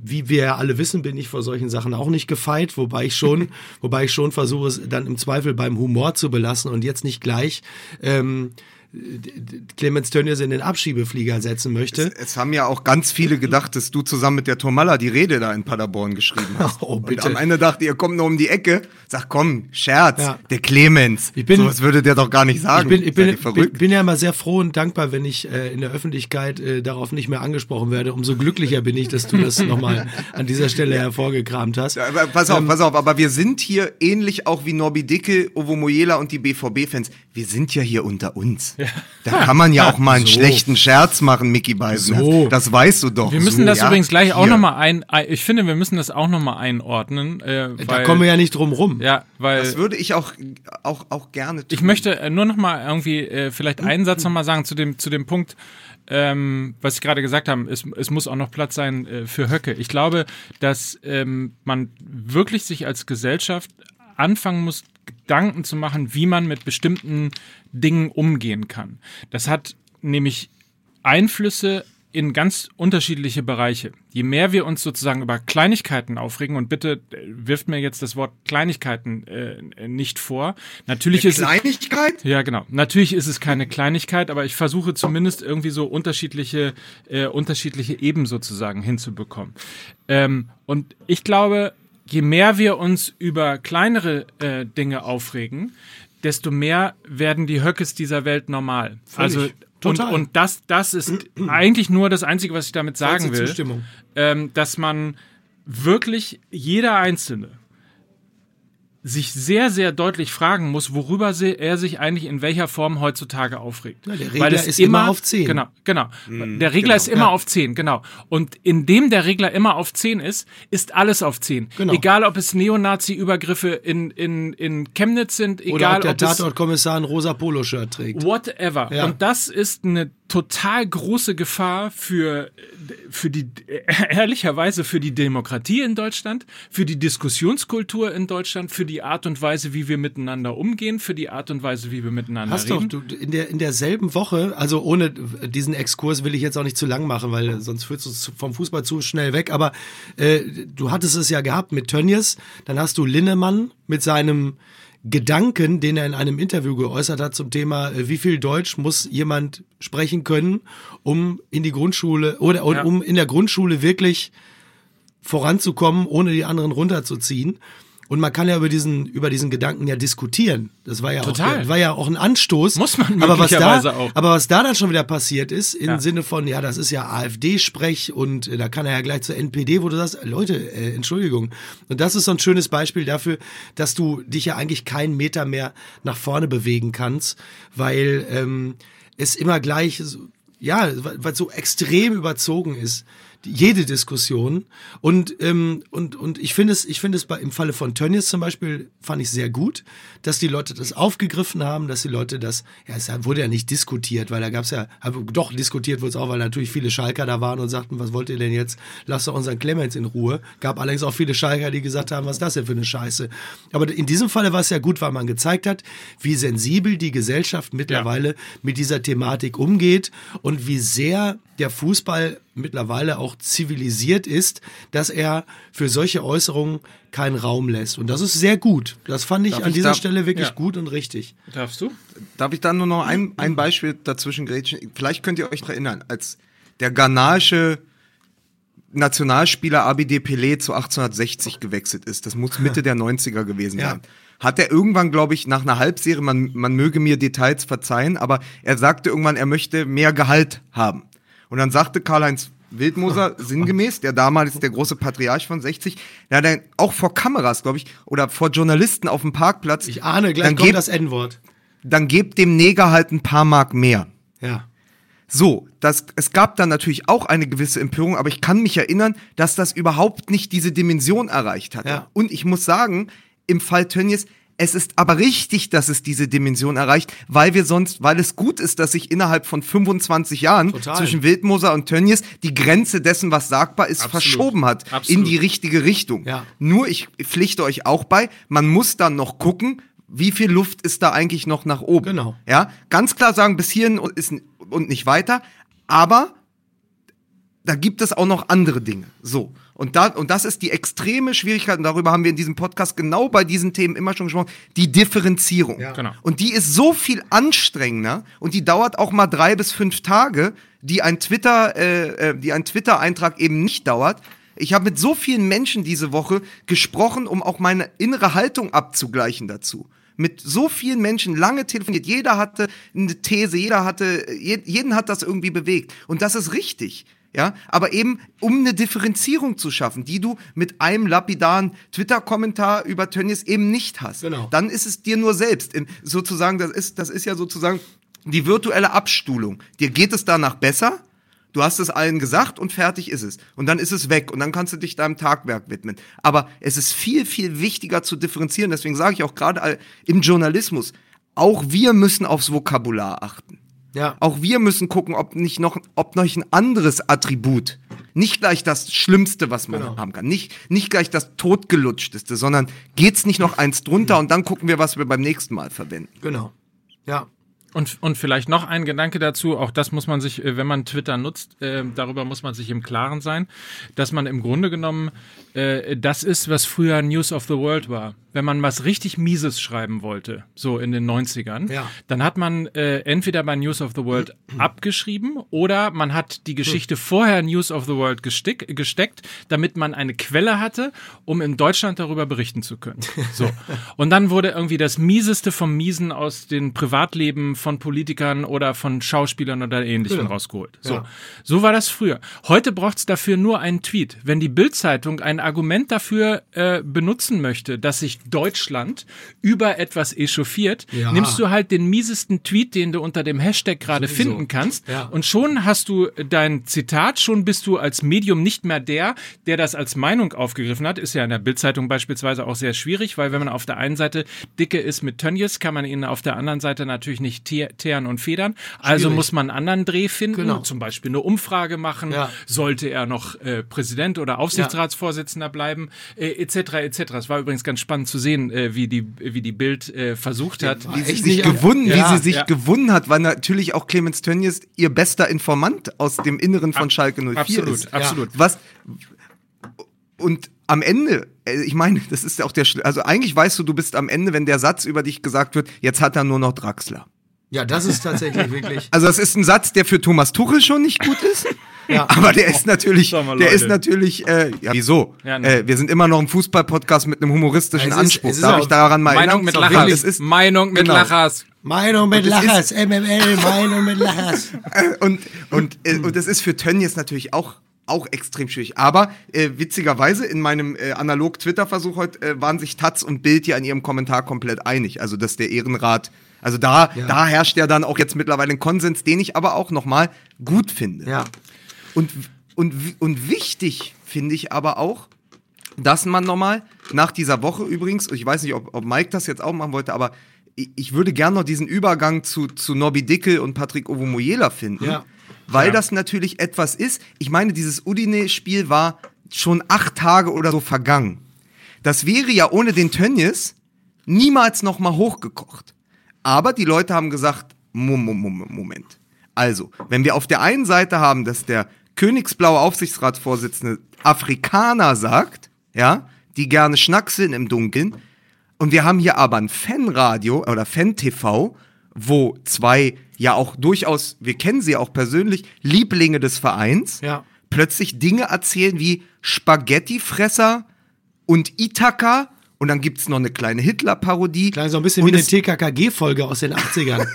wie wir ja alle wissen, bin ich vor solchen Sachen auch nicht gefeit, wobei ich schon, wobei ich schon versuche, es dann im Zweifel beim Humor zu belassen und jetzt nicht gleich ähm, Clemens Tönnies in den Abschiebeflieger setzen möchte. Es haben ja auch ganz viele gedacht, dass du zusammen mit der Tomalla die Rede da in Paderborn geschrieben hast. Oh, bitte. Und am Ende dachte ihr, kommt nur um die Ecke. Sag, komm, Scherz, Ja. der Clemens. Ich bin- so was würde der doch gar nicht Ich sagen. bin, ich bin, ihr bin, verrückt? bin ja immer sehr froh und dankbar, wenn ich äh, in der Öffentlichkeit äh, darauf nicht mehr angesprochen werde. Umso glücklicher bin ich, dass du das nochmal an dieser Stelle hervorgekramt hast. Ja, aber pass auf, pass auf, aber wir sind hier ähnlich auch wie Norbi Dicke, Ovo Moyela und die BVB-Fans. Wir sind ja hier unter uns. Da kann man ja auch mal einen So. schlechten Scherz machen, Mickey Beisen. So. Das weißt du doch. Wir müssen so, das ja? übrigens gleich auch nochmal ein, ich finde, wir müssen das auch nochmal einordnen, äh, weil, Da kommen wir ja nicht drum rum. ja, weil, Das würde ich auch, auch, auch gerne tun. Ich möchte äh, nur noch mal irgendwie äh, vielleicht einen Satz noch mal sagen zu dem zu dem Punkt, ähm, was ich gerade gesagt habe. Es, es muss auch noch Platz sein äh, für Höcke. Ich glaube, dass ähm, man wirklich sich als Gesellschaft anfangen muss, Gedanken zu machen, wie man mit bestimmten Dingen umgehen kann. Das hat nämlich Einflüsse in ganz unterschiedliche Bereiche. Je mehr wir uns sozusagen über Kleinigkeiten aufregen, und bitte äh, wirft mir jetzt das Wort Kleinigkeiten äh, nicht vor. Natürlich ist es, Kleinigkeit? ja, genau. Natürlich ist es keine Kleinigkeit, aber ich versuche zumindest irgendwie so unterschiedliche, äh, unterschiedliche Eben sozusagen hinzubekommen. Ähm, und ich glaube, je mehr wir uns über kleinere äh, Dinge aufregen, desto mehr werden die Höckes dieser Welt normal. Völlig. Also Total. Und, und das, das ist eigentlich nur das Einzige, was ich damit sagen will, ähm, dass man wirklich jeder Einzelne sich sehr, sehr deutlich fragen muss, worüber er sich eigentlich in welcher Form heutzutage aufregt. Ja, der Weil Regler es ist immer auf 10. Genau, genau. Mhm, der Regler ist immer auf 10, genau. Und indem der Regler immer auf 10 ist, ist alles auf 10. Genau. Egal, ob es Neonazi-Übergriffe in, in, in Chemnitz sind, Oder egal, ob der ob es Tatortkommissar ein rosa Poloshirt trägt. Whatever. Ja. Und das ist eine total große Gefahr für, für die, ehrlicherweise für die Demokratie in Deutschland, für die Diskussionskultur in Deutschland, für die Art und Weise, wie wir miteinander umgehen, für die Art und Weise, wie wir miteinander Hast doch, reden. du, in, der, in derselben Woche, also ohne diesen Exkurs will ich jetzt auch nicht zu lang machen, weil sonst führt es vom Fußball zu schnell weg, aber äh, du hattest es ja gehabt mit Tönnies, dann hast du Linnemann mit seinem Gedanken, den er in einem Interview geäußert hat zum Thema, äh, wie viel Deutsch muss jemand sprechen können, um in die Grundschule oder und Ja. um in der Grundschule wirklich voranzukommen, ohne die anderen runterzuziehen. Und man kann ja über diesen, über diesen Gedanken ja diskutieren. Das war ja, Total. Auch, war ja auch ein Anstoß. Muss man aber was da, möglicherweise auch. aber was da dann schon wieder passiert ist, im Ja. Sinne von, ja, das ist ja AfD-Sprech und äh, da kann er ja gleich zur NPD, wo du sagst, Leute, äh, Entschuldigung. Und das ist so ein schönes Beispiel dafür, dass du dich ja eigentlich keinen Meter mehr nach vorne bewegen kannst, weil ähm, es immer gleich, ja, weil es so extrem überzogen ist jede Diskussion und ähm, und und ich finde es ich finde es bei im Falle von Tönnies zum Beispiel fand ich sehr gut, dass die Leute das aufgegriffen haben, dass die Leute das ja es wurde ja nicht diskutiert, weil da gab es ja aber doch diskutiert wurde es auch, weil natürlich viele Schalker da waren und sagten, was wollt ihr denn jetzt? Lasst doch unseren Clemens in Ruhe. Gab allerdings auch viele Schalker, die gesagt haben, was ist das denn für eine Scheiße? Aber in diesem Falle war es ja gut, weil man gezeigt hat, wie sensibel die Gesellschaft mittlerweile mit dieser Thematik umgeht und wie sehr der Fußball mittlerweile auch zivilisiert ist, dass er für solche Äußerungen keinen Raum lässt. Und das ist sehr gut. Das fand ich Darf an ich dieser da- Stelle wirklich Ja. gut und richtig. Darfst du? Darf ich dann nur noch ein, ein Beispiel dazwischen grätschen? Vielleicht könnt ihr euch noch erinnern, als der ghanaische Nationalspieler Abide Pelé zu 1860 gewechselt ist. Das muss Mitte der 90er gewesen Ja. sein. Hat er irgendwann, glaube ich, nach einer Halbserie, man, man möge mir Details verzeihen, aber er sagte irgendwann, er möchte mehr Gehalt haben. Und dann sagte Karl-Heinz Wildmoser sinngemäß, der damals der große Patriarch von 60, der hat dann auch vor Kameras, glaube ich, oder vor Journalisten auf dem Parkplatz. Ich ahne, gleich dann kommt gebt, das N-Wort. dann gebt dem Neger halt ein paar Mark mehr. Ja. So, das, es gab dann natürlich auch eine gewisse Empörung, aber ich kann mich erinnern, dass das überhaupt nicht diese Dimension erreicht hat. Ja. Und ich muss sagen, im Fall Tönnies, es ist aber richtig, dass es diese Dimension erreicht, weil wir sonst, weil es gut ist, dass sich innerhalb von 25 Jahren Total. zwischen Wildmoser und Tönnies die Grenze dessen, was sagbar ist, Absolut. verschoben hat in Absolut. die richtige Richtung. Ja. Nur, ich pflichte euch auch bei, man muss dann noch gucken, wie viel Luft ist da eigentlich noch nach oben. Genau. Ja, ganz klar sagen, bis hierhin und, ist, und nicht weiter, aber da gibt es auch noch andere Dinge. So. Und, da, und das ist die extreme Schwierigkeit, und darüber haben wir in diesem Podcast genau bei diesen Themen immer schon gesprochen, die Differenzierung. Ja. Genau. Und die ist so viel anstrengender und die dauert auch mal drei bis fünf Tage, die ein Twitter, äh, äh, die ein Twitter-Eintrag eben nicht dauert. Ich habe mit so vielen Menschen diese Woche gesprochen, um auch meine innere Haltung abzugleichen dazu. Mit so vielen Menschen lange telefoniert. Jeder hatte eine These, jeder hatte, je- jeden hat das irgendwie bewegt. Und das ist richtig. Ja, aber eben, um eine Differenzierung zu schaffen, die du mit einem lapidaren Twitter-Kommentar über Tönnies eben nicht hast. Genau. Dann ist es dir nur selbst. In, sozusagen, das ist, das ist ja sozusagen die virtuelle Abstuhlung. Dir geht es danach besser, du hast es allen gesagt und fertig ist es. Und dann ist es weg und dann kannst du dich deinem Tagwerk widmen. Aber es ist viel, viel wichtiger zu differenzieren. Deswegen sage ich auch gerade im Journalismus, auch wir müssen aufs Vokabular achten. Ja. Auch wir müssen gucken, ob nicht noch, ob noch ein anderes Attribut, nicht gleich das Schlimmste, was man Genau. haben kann, nicht, nicht gleich das totgelutschteste, sondern geht's nicht noch eins drunter und dann gucken wir, was wir beim nächsten Mal verwenden. Genau. Ja. Und, und vielleicht noch ein Gedanke dazu, auch das muss man sich, äh, wenn man Twitter nutzt, äh, darüber muss man sich im Klaren sein, dass man im Grunde genommen, äh, das ist, was früher News of the World war. Wenn man was richtig Mieses schreiben wollte, so in den 90ern, Ja. dann hat man äh, entweder bei News of the World abgeschrieben oder man hat die Geschichte vorher News of the World gestick, gesteckt, damit man eine Quelle hatte, um in Deutschland darüber berichten zu können. So. Und dann wurde irgendwie das Mieseste vom Miesen aus den Privatleben von Politikern oder von Schauspielern oder Ähnlichem Genau. rausgeholt. So. Ja. so war das früher. Heute braucht's dafür nur einen Tweet. Wenn die Bildzeitung ein Argument dafür äh, benutzen möchte, dass sich Deutschland über etwas echauffiert, Ja. nimmst du halt den miesesten Tweet, den du unter dem Hashtag gerade finden kannst. Ja. Und schon hast du dein Zitat, schon bist du als Medium nicht mehr der, der das als Meinung aufgegriffen hat. Ist ja in der Bildzeitung beispielsweise auch sehr schwierig, weil wenn man auf der einen Seite dicke ist mit Tönnies, kann man ihn auf der anderen Seite natürlich nicht te teeren und federn. Also Schwierig. muss man einen anderen Dreh finden, Genau. zum Beispiel eine Umfrage machen. Ja. Sollte er noch äh, Präsident oder Aufsichtsratsvorsitzender bleiben, äh, etc. etc. Es war übrigens ganz spannend zu sehen, äh, wie die wie die Bild äh, versucht hat. wie sie sich gewunden, Ja, wie sie sich ja. gewunden hat, weil natürlich auch Clemens Tönnies ihr bester Informant aus dem Inneren von Schalke 04 absolut, ist. absolut. Was und am Ende, äh, ich meine, das ist ja auch der, also eigentlich weißt du, du bist am Ende, wenn der Satz über dich gesagt wird, jetzt hat er nur noch Draxler. Ja, das ist tatsächlich wirklich. Also das ist ein Satz, der für Thomas Tuchel schon nicht gut ist. Ja. Aber der ist natürlich, mal, der ist natürlich, äh, ja, wieso? Ja, ne. äh, wir sind immer noch ein Fußball-Podcast mit einem humoristischen Es ist- Anspruch. es ist Darf ich daran mal Meinung erinnern? mit Lachers. ist, Meinung mit genau. Lachers. Meinung mit Und Lachers, MML, Meinung mit Lachers. und, und, äh, und das ist für Tönnies natürlich auch, auch extrem schwierig. Aber äh, witzigerweise in meinem äh, Analog-Twitter-Versuch heute äh, waren sich Taz und Bild ja in ihrem Kommentar komplett einig. Also, dass der Ehrenrat, also da, Ja. da herrscht ja dann auch jetzt mittlerweile ein Konsens, den ich aber auch nochmal gut finde. Ja. Und, und, und wichtig finde ich aber auch, dass man nochmal nach dieser Woche übrigens, ich weiß nicht, ob, ob Mike das jetzt auch machen wollte, aber ich, würde gerne noch diesen Übergang zu, zu Nobby Dickel und Patrick Ovomoyela finden. Ja. Weil Ja. das natürlich etwas ist. Ich meine, dieses Udine-Spiel war schon acht Tage oder so vergangen. Das wäre ja ohne den Tönnies niemals nochmal hochgekocht. Aber die Leute haben gesagt, Mom- Mom- Mom- Moment. Also, wenn wir auf der einen Seite haben, dass der königsblaue Aufsichtsratsvorsitzende Afrikaner sagt, ja, die gerne schnackseln im Dunkeln, und wir haben hier aber ein Fanradio oder Fan-TV, wo zwei ja auch durchaus, wir kennen sie auch persönlich, Lieblinge des Vereins, Ja. plötzlich Dinge erzählen wie Spaghettifresser und Ithaka und dann gibt's noch eine kleine Hitler-Parodie. Klang so ein bisschen Und wie eine es- TKKG-Folge aus den 80ern.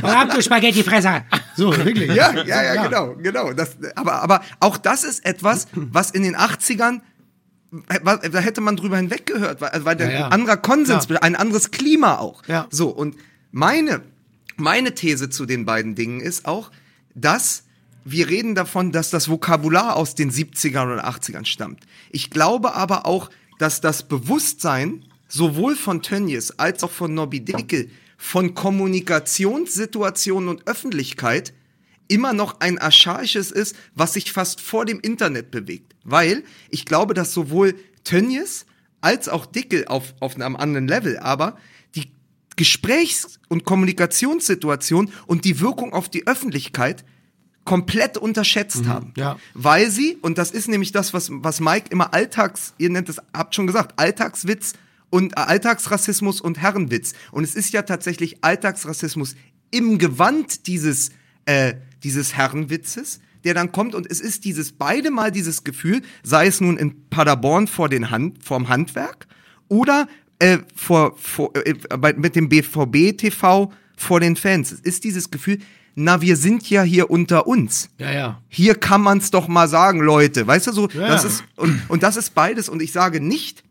Was habt ihr Spaghettifresser? So, wirklich. Ja, ja, ja, genau, genau. Das, aber, aber auch das ist etwas, was in den 80ern, äh, wa- da hätte man drüber hinweggehört, weil, weil der Ja, ja. ein anderer Konsens, Ja. ein anderes Klima auch. Ja. So, und meine, meine These zu den beiden Dingen ist auch, dass wir reden davon, dass das Vokabular aus den 70ern oder 80ern stammt. Ich glaube aber auch, dass das Bewusstsein sowohl von Tönnies als auch von Nobby Dickel von Kommunikationssituationen und Öffentlichkeit immer noch ein archaisches ist, was sich fast vor dem Internet bewegt. Weil ich glaube, dass sowohl Tönnies als auch Dickel auf, auf einem anderen Level, aber Gesprächs- und Kommunikationssituation und die Wirkung auf die Öffentlichkeit komplett unterschätzt haben. ja. Weil sie, und das ist nämlich das, was, was Mike immer Alltags, ihr nennt es, habt schon gesagt, Alltagswitz und äh, Alltagsrassismus und Herrenwitz. Und es ist ja tatsächlich Alltagsrassismus im Gewand dieses, äh, dieses Herrenwitzes, der dann kommt und es ist dieses, beide mal dieses Gefühl, sei es nun in Paderborn vor den Hand, vorm Handwerk oder äh, vor, vor, äh, bei, mit dem BVB TV vor den Fans. Es ist dieses Gefühl, na, wir sind ja hier unter uns Ja, ja. hier kann man's doch mal sagen, Leute. Weißt du so, Ja. das ist und, und das ist beides und ich sage nicht,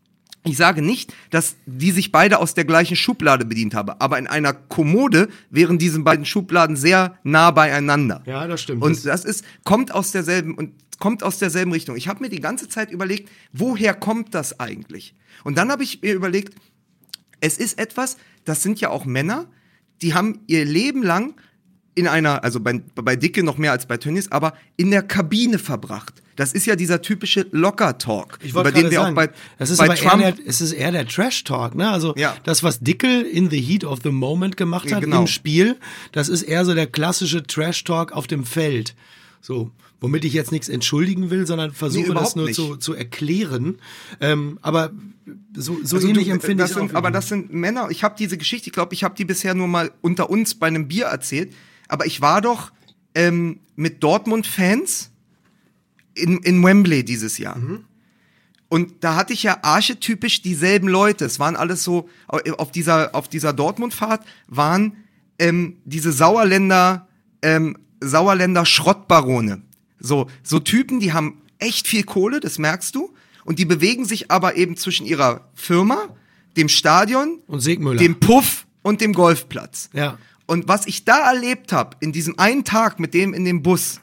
ich sage nicht, dass die sich beide aus der gleichen Schublade bedient haben, aber in einer Kommode wären diese beiden Schubladen sehr nah beieinander. Ja, das stimmt. Und das ist kommt aus derselben und kommt aus derselben Richtung. Ich habe mir die ganze Zeit überlegt, woher kommt das eigentlich? Und dann habe ich mir überlegt, es ist etwas, das sind ja auch Männer, die haben ihr Leben lang in einer, also bei, bei Dicke noch mehr als bei Tönnies, aber in der Kabine verbracht. Das ist ja dieser typische Locker-Talk, Ich über wollte den wir sagen, auch bei, das ist bei Trump der, es ist eher der Trash-Talk, ne? Also Ja. das, was Dickel in the heat of the moment gemacht Ja, hat genau. im Spiel, das ist eher so der klassische Trash-Talk auf dem Feld. So, womit ich jetzt nichts entschuldigen will, sondern versuche das überhaupt nur nicht. zu, zu erklären. Ähm, aber so, so Also ähnlich du, empfinde ich das es. Aber das sind Männer, ich habe diese Geschichte, ich glaube, ich habe die bisher nur mal unter uns bei einem Bier erzählt, aber ich war doch ähm, mit Dortmund-Fans in, in Wembley dieses Jahr. Und da hatte ich ja archetypisch dieselben Leute. Es waren alles so, auf dieser, auf dieser Dortmund-Fahrt waren ähm, diese Sauerländer, ähm, Sauerländer Schrottbarone. So, so Typen, die haben echt viel Kohle, das merkst du. Und die bewegen sich aber eben zwischen ihrer Firma, dem Stadion, Und Segmüller. dem Puff und dem Golfplatz. Ja. Und was ich da erlebt habe, in diesem einen Tag mit dem in dem Bus,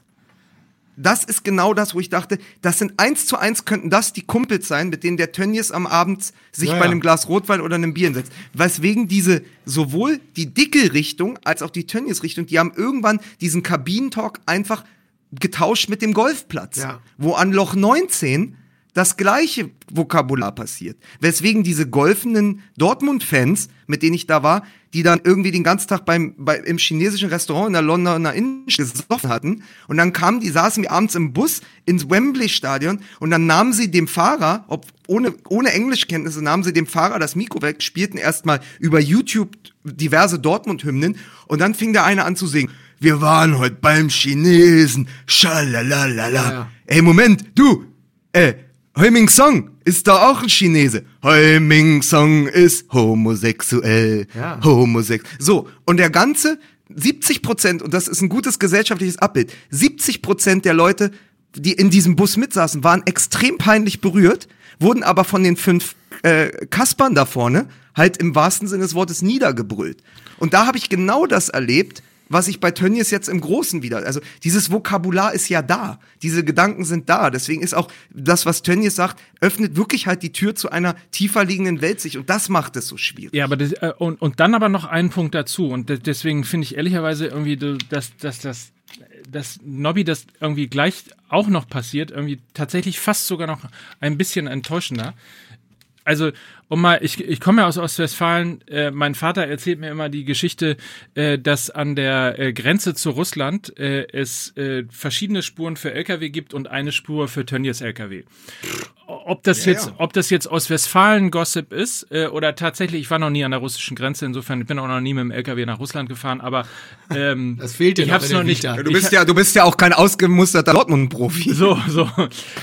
das ist genau das, wo ich dachte, das sind eins zu eins könnten das die Kumpels sein, mit denen der Tönnies am Abend sich Ja, bei ja. einem Glas Rotwein oder einem Bier setzt. Weswegen diese, sowohl die dicke Richtung als auch die Tönnies Richtung, die haben irgendwann diesen Kabinentalk einfach getauscht mit dem Golfplatz. Ja. Wo an Loch 19 das gleiche Vokabular passiert. Weswegen diese golfenden Dortmund-Fans, mit denen ich da war, die dann irgendwie den ganzen Tag beim, bei, im chinesischen Restaurant in der Londoner Innenstadt gesoffen hatten. Und dann kamen die, saßen wir abends im Bus ins Wembley-Stadion und dann nahmen sie dem Fahrer, ob, ohne, ohne Englischkenntnisse, nahmen sie dem Fahrer das Mikro weg, spielten erstmal über YouTube diverse Dortmund-Hymnen und dann fing der eine an zu singen. Wir waren heute beim Chinesen, schalalala. Ja. Ey, Moment, du, äh, Heuming Song ist da auch ein Chinese. Heuming Song ist homosexuell. Ja. Homosex. So, und der ganze 70 Prozent, und das ist ein gutes gesellschaftliches Abbild, 70 Prozent der Leute, die in diesem Bus mitsaßen, waren extrem peinlich berührt, wurden aber von den fünf äh, Kaspern da vorne halt im wahrsten Sinne des Wortes niedergebrüllt. Und da habe ich genau das erlebt, was ich bei Tönnies jetzt im Großen wieder, also dieses Vokabular ist ja da, diese Gedanken sind da, deswegen ist auch das, was Tönnies sagt, öffnet wirklich halt die Tür zu einer tiefer liegenden Welt sich und das macht es so schwierig. Ja, aber das, äh, und, und dann aber noch einen Punkt dazu. Und de- deswegen finde ich ehrlicherweise irgendwie, dass, dass, dass, dass Nobby das irgendwie gleich auch noch passiert, irgendwie tatsächlich fast sogar noch ein bisschen enttäuschender. Also, um mal, ich, ich komme ja aus Ostwestfalen, äh, mein Vater erzählt mir immer die Geschichte, äh, dass an der äh, Grenze zu Russland äh, es äh, verschiedene Spuren für Lkw gibt und eine Spur für Tönnies Lkw. Ob das Ja, jetzt, ja. ob das jetzt Ostwestfalen-Gossip ist äh, oder tatsächlich, ich war noch nie an der russischen Grenze, insofern ich bin auch noch nie mit dem LKW nach Russland gefahren, aber ähm, Das fehlt dir ich noch hab's noch nicht. Vita. Ja, du bist ja, du bist ja auch kein ausgemusterter Dortmund-Profi. so, so.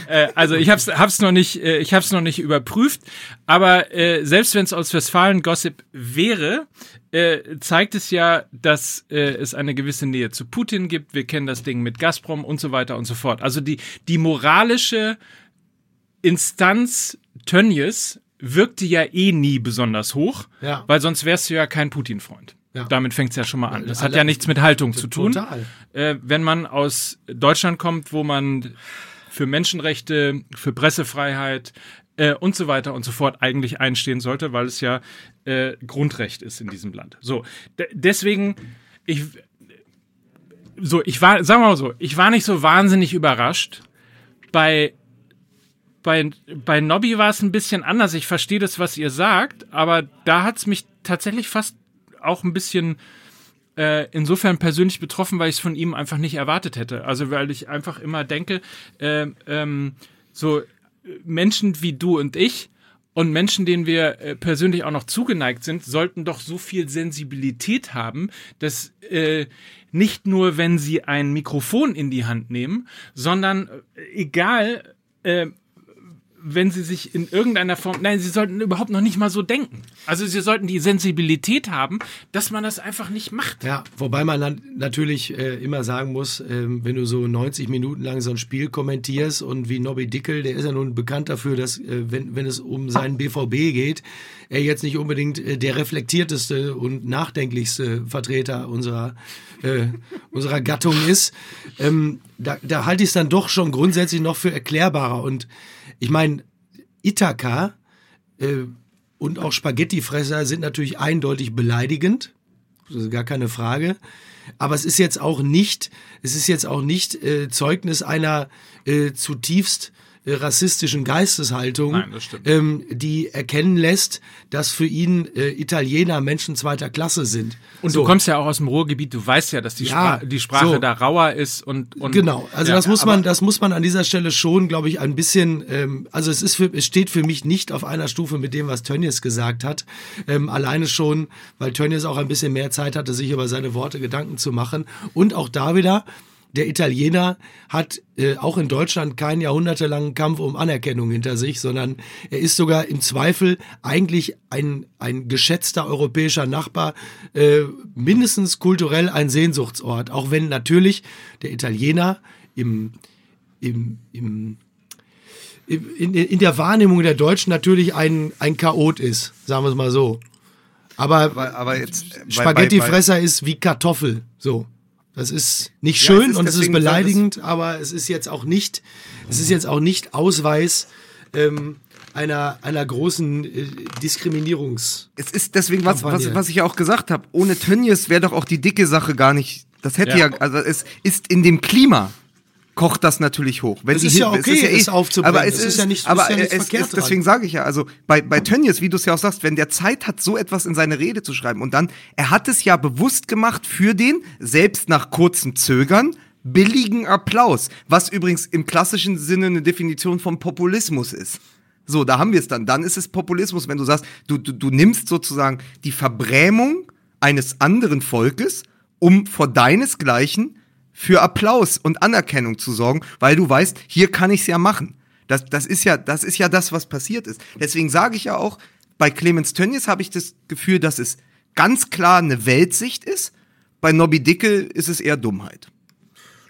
Äh, also ich hab's, hab's noch nicht, äh, ich hab's noch nicht überprüft, aber äh, selbst wenn es aus Westfalen Gossip wäre, äh, zeigt es ja, dass äh, es eine gewisse Nähe zu Putin gibt. Wir kennen das Ding mit Gazprom und so weiter und so fort. Also die die moralische Instanz Tönnies wirkte ja eh nie besonders hoch, Ja. weil sonst wärst du ja kein Putin-Freund. Ja. Damit fängt's ja schon mal an. Das hat ja nichts mit Haltung zu tun Total. äh, wenn man aus Deutschland kommt, wo man für Menschenrechte, für Pressefreiheit äh, und so weiter und so fort eigentlich einstehen sollte, weil es ja äh, Grundrecht ist in diesem Land. So, de deswegen, ich, so, ich war, sagen wir mal so, ich war nicht so wahnsinnig überrascht. Bei bei, bei Nobby war es ein bisschen anders. Ich verstehe das, was ihr sagt, aber da hat es mich tatsächlich fast auch ein bisschen äh, insofern persönlich betroffen, weil ich es von ihm einfach nicht erwartet hätte. Also weil ich einfach immer denke, äh, ähm, so äh, Menschen wie du und ich und Menschen, denen wir äh, persönlich auch noch zugeneigt sind, sollten doch so viel Sensibilität haben, dass äh, nicht nur, wenn sie ein Mikrofon in die Hand nehmen, sondern äh, egal, äh, wenn sie sich in irgendeiner Form, nein, sie sollten überhaupt noch nicht mal so denken. Also sie sollten die Sensibilität haben, dass man das einfach nicht macht. Ja, wobei man dann natürlich äh, immer sagen muss, ähm, wenn du so 90 Minuten lang so ein Spiel kommentierst und wie Nobby Dickel, der ist ja nun bekannt dafür, dass äh, wenn, wenn es um seinen BVB geht, er jetzt nicht unbedingt äh, der reflektierteste und nachdenklichste Vertreter unserer, äh, unserer Gattung ist. Ähm, da, da halte ich es dann doch schon grundsätzlich noch für erklärbarer. Und ich meine, Ithaka äh, und auch Spaghettifresser sind natürlich eindeutig beleidigend. Das ist gar keine Frage. aber es ist jetzt auch nicht, es ist jetzt auch nicht äh, Zeugnis einer äh, zutiefst rassistischen Geisteshaltung, Nein, ähm, die erkennen lässt, dass für ihn äh, Italiener Menschen zweiter Klasse sind. Und So. du kommst ja auch aus dem Ruhrgebiet, du weißt ja, dass die, Ja, Spra die Sprache so. da rauer ist und, und Genau, also ja, das muss man, das muss man an dieser Stelle schon, glaube ich, ein bisschen. Ähm, also es ist, für, es steht für mich nicht auf einer Stufe mit dem, was Tönnies gesagt hat. Ähm, alleine schon, weil Tönnies auch ein bisschen mehr Zeit hatte, sich über seine Worte Gedanken zu machen. Und auch da wieder. Der Italiener hat äh, auch in Deutschland keinen jahrhundertelangen Kampf um Anerkennung hinter sich, sondern er ist sogar im Zweifel eigentlich ein, ein geschätzter europäischer Nachbar, äh, mindestens kulturell ein Sehnsuchtsort, auch wenn natürlich der Italiener im, im, im, in, in der Wahrnehmung der Deutschen natürlich ein, ein Chaot ist, sagen wir es mal so. Aber, Aber, aber jetzt. äh, Spaghettifresser ist wie Kartoffel, so. Das ist nicht Ja, schön es ist und es ist beleidigend, aber es ist jetzt auch nicht, es ist jetzt auch nicht Ausweis ähm, einer, einer großen äh, Diskriminierungs. Es ist deswegen, was, was, was ich ja auch gesagt habe, ohne Tönnies wäre doch auch die dicke Sache gar nicht. Das hätte ja, Ja. also es ist in dem Klima kocht das natürlich hoch. Wenn Es die ist ja Hit- okay, es aufzubringen. Aber es Es ist ist, ja nicht- aber ist ja es verkehrt ist, deswegen sage ich ja, also bei, bei Tönnies, wie du es ja auch sagst, wenn der Zeit hat, so etwas in seine Rede zu schreiben und dann, er hat es ja bewusst gemacht für den, selbst nach kurzem Zögern, billigen Applaus, was übrigens im klassischen Sinne eine Definition von Populismus ist. So, da haben wir es dann. Dann ist es Populismus, wenn du sagst, du, du, du nimmst sozusagen die Verbrämung eines anderen Volkes, um vor deinesgleichen für Applaus und Anerkennung zu sorgen, weil du weißt, hier kann ich es ja machen. Das, das, ist ja, das ist ja das, was passiert ist. Deswegen sage ich ja auch, bei Clemens Tönnies habe ich das Gefühl, dass es ganz klar eine Weltsicht ist. Bei Nobby Dickel ist es eher Dummheit.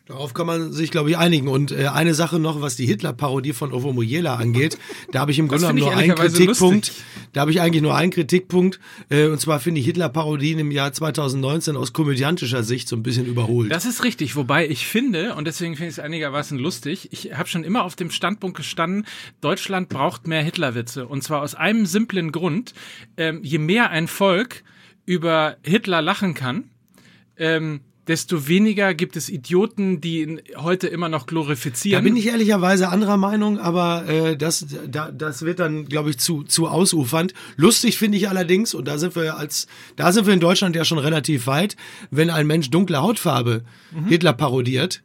Darauf kann man sich, glaube ich, einigen. Und äh, eine Sache noch, was die Hitler-Parodie von Ovo Mojela angeht, da habe ich im Grunde nur einen Kritikpunkt. lustig. Da habe ich eigentlich nur einen Kritikpunkt. Äh, und zwar finde ich Hitler-Parodien im Jahr 2019 aus komödiantischer Sicht so ein bisschen überholt. Das ist richtig, wobei ich finde, und deswegen finde ich es einigermaßen lustig, ich habe schon immer auf dem Standpunkt gestanden, Deutschland braucht mehr Hitlerwitze. Und zwar aus einem simplen Grund. Ähm, je mehr ein Volk über Hitler lachen kann, ähm, desto weniger gibt es Idioten, die ihn heute immer noch Da glorifizieren. bin ich ehrlicherweise anderer Meinung, aber äh, das, da, das wird dann, glaube ich, zu, zu ausufernd. Lustig finde ich allerdings, und da sind wir als, da sind wir in Deutschland ja schon relativ weit, wenn ein Mensch dunkle Hautfarbe Hitler parodiert.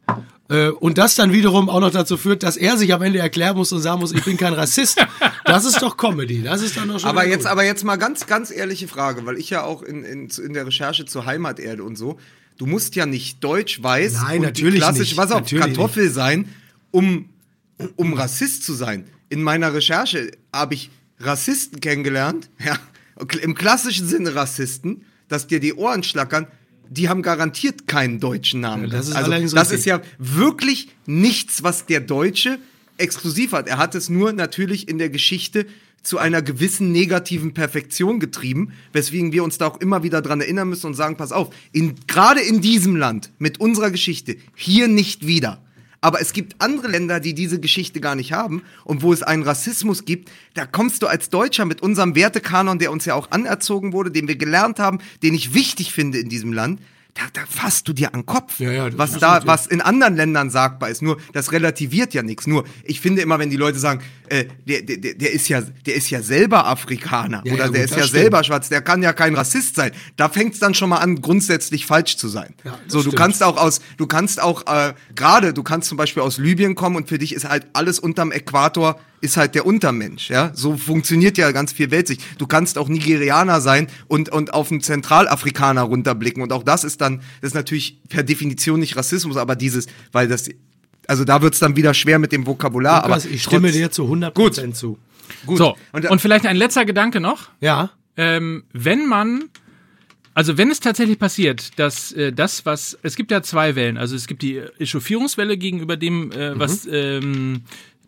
Äh, und das dann wiederum auch noch dazu führt, dass er sich am Ende erklären muss und sagen muss, ich bin kein Rassist. Das ist doch Comedy. Das ist dann doch schon Aber jetzt, gut. aber jetzt mal ganz, ganz ehrliche Frage, weil ich ja auch in, in, in der Recherche zur Heimaterde und so, du musst ja nicht deutsch, weiß Nein, und natürlich die klassische, nicht. was auch Kartoffel sein, um, um Rassist zu sein. In meiner Recherche habe ich Rassisten kennengelernt, ja, im klassischen Sinne Rassisten, dass dir die Ohren schlackern, die haben garantiert keinen deutschen Namen. Ja, das ist also, das richtig. ist ja wirklich nichts, was der Deutsche exklusiv hat. Er hat es nur natürlich in der Geschichte zu einer gewissen negativen Perfektion getrieben, weswegen wir uns da auch immer wieder dran erinnern müssen und sagen, pass auf, in, gerade in diesem Land mit unserer Geschichte, hier nicht wieder. Aber es gibt andere Länder, die diese Geschichte gar nicht haben und wo es einen Rassismus gibt, da kommst du als Deutscher mit unserem Wertekanon, der uns ja auch anerzogen wurde, den wir gelernt haben, den ich wichtig finde in diesem Land, da, da fasst du dir an den Kopf, Ja, ja, was da, was in anderen Ländern sagbar ist. Nur das relativiert ja nichts. Nur ich finde immer, wenn die Leute sagen, äh, der, der, der- der ist ja, der ist ja selber Afrikaner Ja, oder ja, gut, der ist ja stimmt. selber schwarz, der kann ja kein Rassist sein. Da fängt es dann schon mal an, grundsätzlich falsch zu sein. So, du stimmt. kannst auch aus, du kannst auch äh, gerade, du kannst zum Beispiel aus Libyen kommen und für dich ist halt alles unterm Äquator ist halt der Untermensch, ja. So funktioniert ja ganz viel Weltsicht. Du kannst auch Nigerianer sein und, und auf einen Zentralafrikaner runterblicken. Und auch das ist dann, das ist natürlich per Definition nicht Rassismus, aber dieses, weil das, also da wird's dann wieder schwer mit dem Vokabular. Lukas, aber ich stimme trotz- dir zu 100% zu. Gut. so, Und, und, vielleicht ein letzter Gedanke noch. Ja. ähm, wenn man, also wenn es tatsächlich passiert, dass äh, das, was, es gibt ja zwei Wellen, also es gibt die Echauffierungswelle gegenüber dem, äh, was ähm,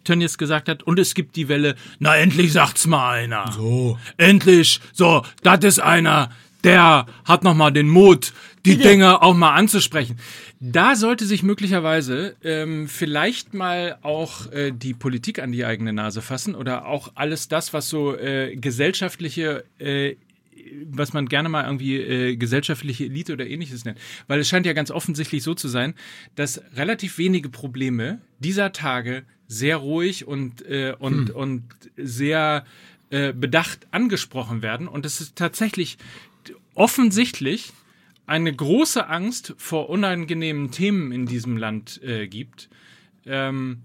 Tönnies gesagt hat, und es gibt die Welle, na endlich sagt's mal einer. So. Endlich, so, das ist einer, der hat noch mal den Mut, die Dinge auch mal anzusprechen. Da sollte sich möglicherweise ähm, vielleicht mal auch äh, die Politik an die eigene Nase fassen oder auch alles das, was so äh, gesellschaftliche äh, was man gerne mal irgendwie äh, gesellschaftliche Elite oder ähnliches nennt. Weil es scheint ja ganz offensichtlich so zu sein, dass relativ wenige Probleme dieser Tage sehr ruhig und, äh, und, Hm. und sehr äh, bedacht angesprochen werden. Und es ist tatsächlich offensichtlich eine große Angst vor unangenehmen Themen in diesem Land äh, gibt. Ähm,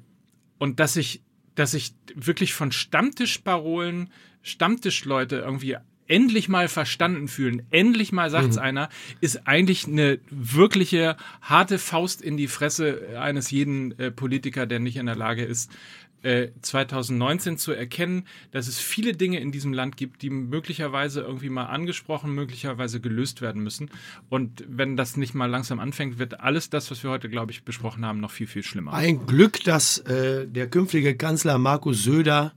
und dass ich, dass ich wirklich von Stammtischparolen, Stammtischleute irgendwie endlich mal verstanden fühlen, endlich mal sagt's einer, ist eigentlich eine wirkliche harte Faust in die Fresse eines jeden äh, Politiker, der nicht in der Lage ist, äh, 2019 zu erkennen, dass es viele Dinge in diesem Land gibt, die möglicherweise irgendwie mal angesprochen, möglicherweise gelöst werden müssen. Und wenn das nicht mal langsam anfängt, wird alles das, was wir heute, glaube ich, besprochen haben, noch viel, viel schlimmer. Ein Glück, dass äh, der künftige Kanzler Markus Söder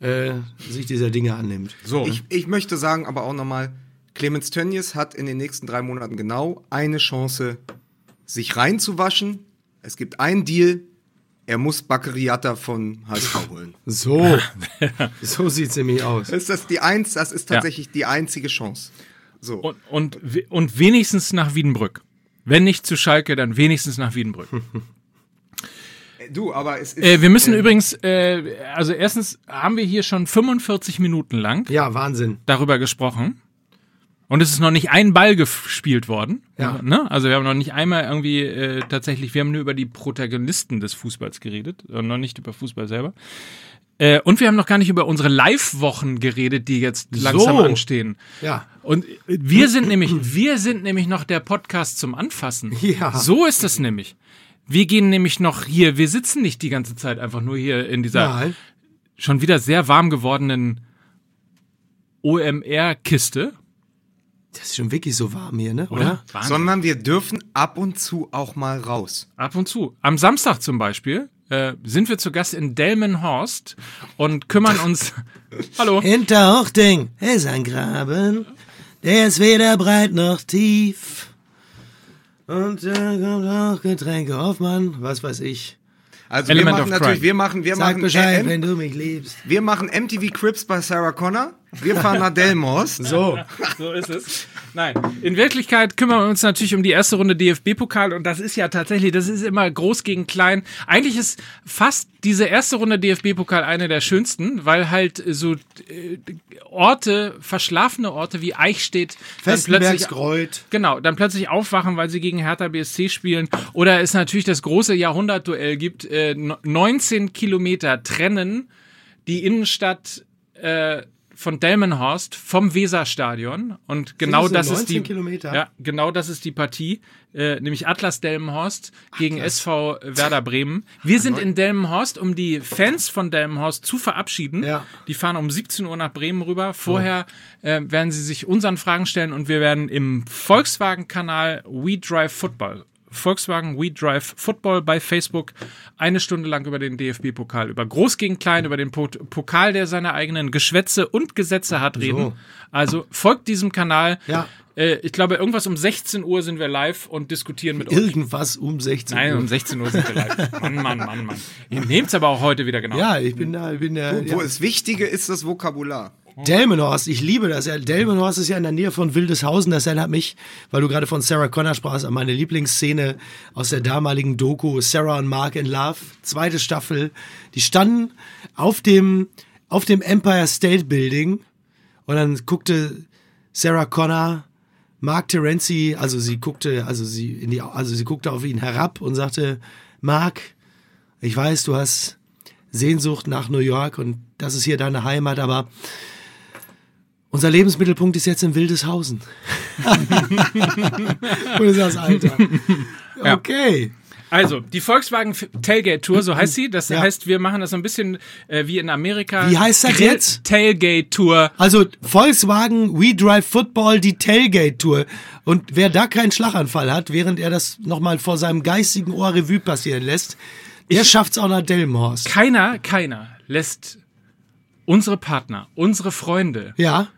äh, sich dieser Dinge annimmt. So. Ich, ich möchte sagen, aber auch nochmal, Clemens Tönnies hat in den nächsten drei Monaten genau eine Chance, sich reinzuwaschen. Es gibt einen Deal, er muss Baccariata von HSV holen. So, so sieht's nämlich aus. Ist das die eins? Das ist tatsächlich die einzige Chance. So. Und, und, und wenigstens nach Wiedenbrück. Wenn nicht zu Schalke, dann wenigstens nach Wiedenbrück. du, aber es ist. äh, wir müssen übrigens, äh, also erstens haben wir hier schon 45 Minuten lang Ja, Wahnsinn. darüber gesprochen. Und es ist noch nicht ein Ball gespielt worden. Ja. Ne? Also wir haben noch nicht einmal irgendwie äh, tatsächlich, wir haben nur über die Protagonisten des Fußballs geredet und noch nicht über Fußball selber. Äh, und wir haben noch gar nicht über unsere Live-Wochen geredet, die jetzt langsam So. anstehen. Ja. Und wir sind nämlich, wir sind nämlich noch der Podcast zum Anfassen. Ja. So ist das nämlich. Wir gehen nämlich noch hier, wir sitzen nicht die ganze Zeit einfach nur hier in dieser Nein. schon wieder sehr warm gewordenen OMR-Kiste, Das ist schon wirklich so warm hier, ne? Oder? Wahnsinn. sondern wir dürfen ab und zu auch mal raus. Ab und zu. Am Samstag zum Beispiel äh, sind wir zu Gast in Delmenhorst und kümmern uns. Hallo. Hinter Hochding ist ein Graben, der ist weder breit noch tief. Und da kommt auch Getränke Hoffmann, was weiß ich. Also Element wir machen natürlich, Crime. wir machen, wir Sag machen, Bescheid, M- wenn du mich liebst. wir machen MTV Crips bei Sarah Connor. Wir fahren nach Delmhorst. So. So ist es. Nein, in Wirklichkeit kümmern wir uns natürlich um die erste Runde DFB-Pokal und das ist ja tatsächlich, das ist immer groß gegen klein. Eigentlich ist fast diese erste Runde DFB-Pokal eine der schönsten, weil halt so äh, Orte, verschlafene Orte wie Eichstätt dann plötzlich. Genau, dann plötzlich aufwachen, weil sie gegen Hertha BSC spielen. Oder es natürlich das große Jahrhundertduell gibt. Äh, no- 19 Kilometer trennen die Innenstadt äh, von Delmenhorst vom Weserstadion. Und genau nur das ist 19 die. Kilometer? Ja, genau das ist die Partie. Äh, nämlich Atlas Delmenhorst gegen SV Werder Bremen. Wir sind in Delmenhorst, um die Fans von Delmenhorst zu verabschieden. Ja. Die fahren um 17 Uhr nach Bremen rüber. Vorher äh, werden sie sich unseren Fragen stellen und wir werden im Volkswagen-Kanal We Drive Football, Volkswagen We Drive Football bei Facebook eine Stunde lang über den DFB-Pokal, über Groß gegen Klein, über den Po- Pokal, der seine eigenen Geschwätze und Gesetze hat, reden. Also folgt diesem Kanal. Ja. Äh, ich glaube, irgendwas um 16 Uhr sind wir live und diskutieren mit euch. Irgendwas um 16 Nein, Uhr. um 16 Uhr sind wir live. Mann, Mann, Mann, Mann. Ihr nehmt's aber auch heute wieder genau. Ja, ich bin da, ich bin da. Wo Ja. das Wichtige ist das Vokabular. Delmenhorst, ich liebe das. Delmenhorst ist ja in der Nähe von Wildeshausen. Das erinnert mich, weil du gerade von Sarah Connor sprachst, an meine Lieblingsszene aus der damaligen Doku Sarah und Mark in Love, zweite Staffel. Die standen auf dem, auf dem Empire State Building und dann guckte Sarah Connor Mark Terenzi, also sie guckte, also sie in die, also sie guckte auf ihn herab und sagte, Mark, ich weiß, du hast Sehnsucht nach New York und das ist hier deine Heimat, aber unser Lebensmittelpunkt ist jetzt in Wildeshausen. und du sagst, Alter. Okay. Also, die Volkswagen Tailgate Tour, so heißt sie. Das Ja. heißt, wir machen das so ein bisschen äh, wie in Amerika. Wie heißt das Grill jetzt? Tailgate Tour. Also Volkswagen We Drive Football, die Tailgate Tour. Und wer da keinen Schlaganfall hat, während er das nochmal vor seinem geistigen Ohr Revue passieren lässt, der schafft's auch nach Delmenhorst. Keiner, keiner lässt unsere Partner, unsere Freunde Ja.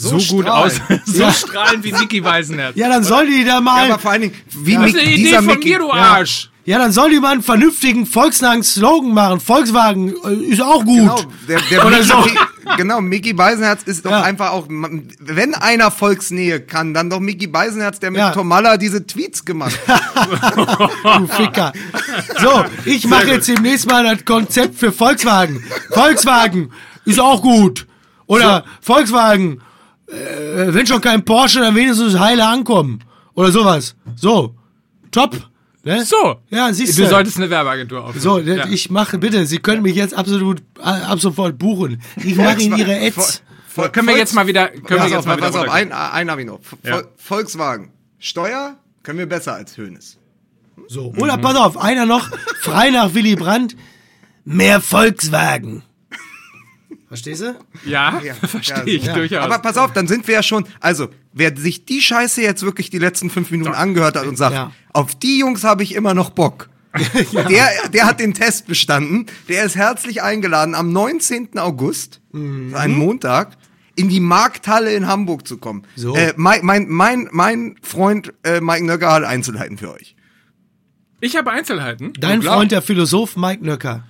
So, gut strahlen. aus, so Ja. strahlen wie Niki Weisenherz. Ja, dann soll die da Ja, mal. aber vor allen Dingen, wie das Mick, ist eine Idee dieser von Mickey, mir, du Ja. Arsch. Ja, dann soll die mal einen vernünftigen Volkswagen-Slogan machen. Volkswagen äh, ist auch gut. Genau, der, der Oder so. Mickey, genau, Mickey Beisenherz ist doch Ja. einfach auch, wenn einer Volksnähe kann, dann doch Mickey Beisenherz, der mit Ja. Tomalla diese Tweets gemacht hat. Du Ficker. So, ich mache jetzt demnächst mal das Konzept für Volkswagen. Volkswagen ist auch gut. Oder Volkswagen, äh, wenn schon kein Porsche, dann wenigstens heile ankommen. Oder sowas. So, top. Ne? So. Ja, siehst Du du. solltest eine Werbeagentur aufmachen. So, ja. ich mache, bitte, Sie können mich jetzt absolut, äh, ab sofort buchen. Ich mache Ihnen Ihre Ads. Vol- Können wir jetzt mal wieder, können wir Pass jetzt auf, mal wieder pass auf, ein, einen habe ich noch. Vol- Ja. Volkswagen. Steuer können wir besser als Hönes. So, oder pass auf, einer noch, frei nach Willy Brandt, mehr Volkswagen. Verstehst du? Ja, Ja, verstehe ja, ich ja. durchaus. Aber pass auf, dann sind wir ja schon, also, wer sich die Scheiße jetzt wirklich die letzten fünf Minuten angehört hat und sagt, Ja. auf die Jungs habe ich immer noch Bock. Der, der hat den Test bestanden. Der ist herzlich eingeladen, am 19. August, Mhm. ein Montag, in die Markthalle in Hamburg zu kommen. So. Äh, mein, mein, mein, mein Freund äh, Mike Nöcker hat Einzelheiten für euch. ich habe Einzelheiten. Dein. Freund, der Philosoph Mike Nöcker.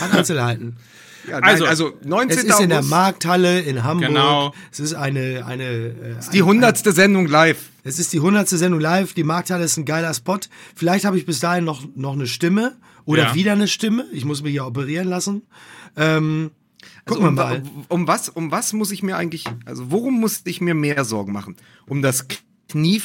Hat Einzelheiten. Ja, Also, nein, also 19. Es ist in der August, Markthalle in Hamburg. Genau. Es ist eine, eine, äh, die hundertste Sendung live. es ist die hundertste Sendung live. Die Markthalle ist ein geiler Spot. Vielleicht habe ich bis dahin noch, noch eine Stimme oder Ja. wieder eine Stimme. Ich muss mich ja operieren lassen. Ähm, Also um, mal. um was, um was muss ich mir eigentlich, also worum muss ich mir mehr Sorgen machen? Um das Knie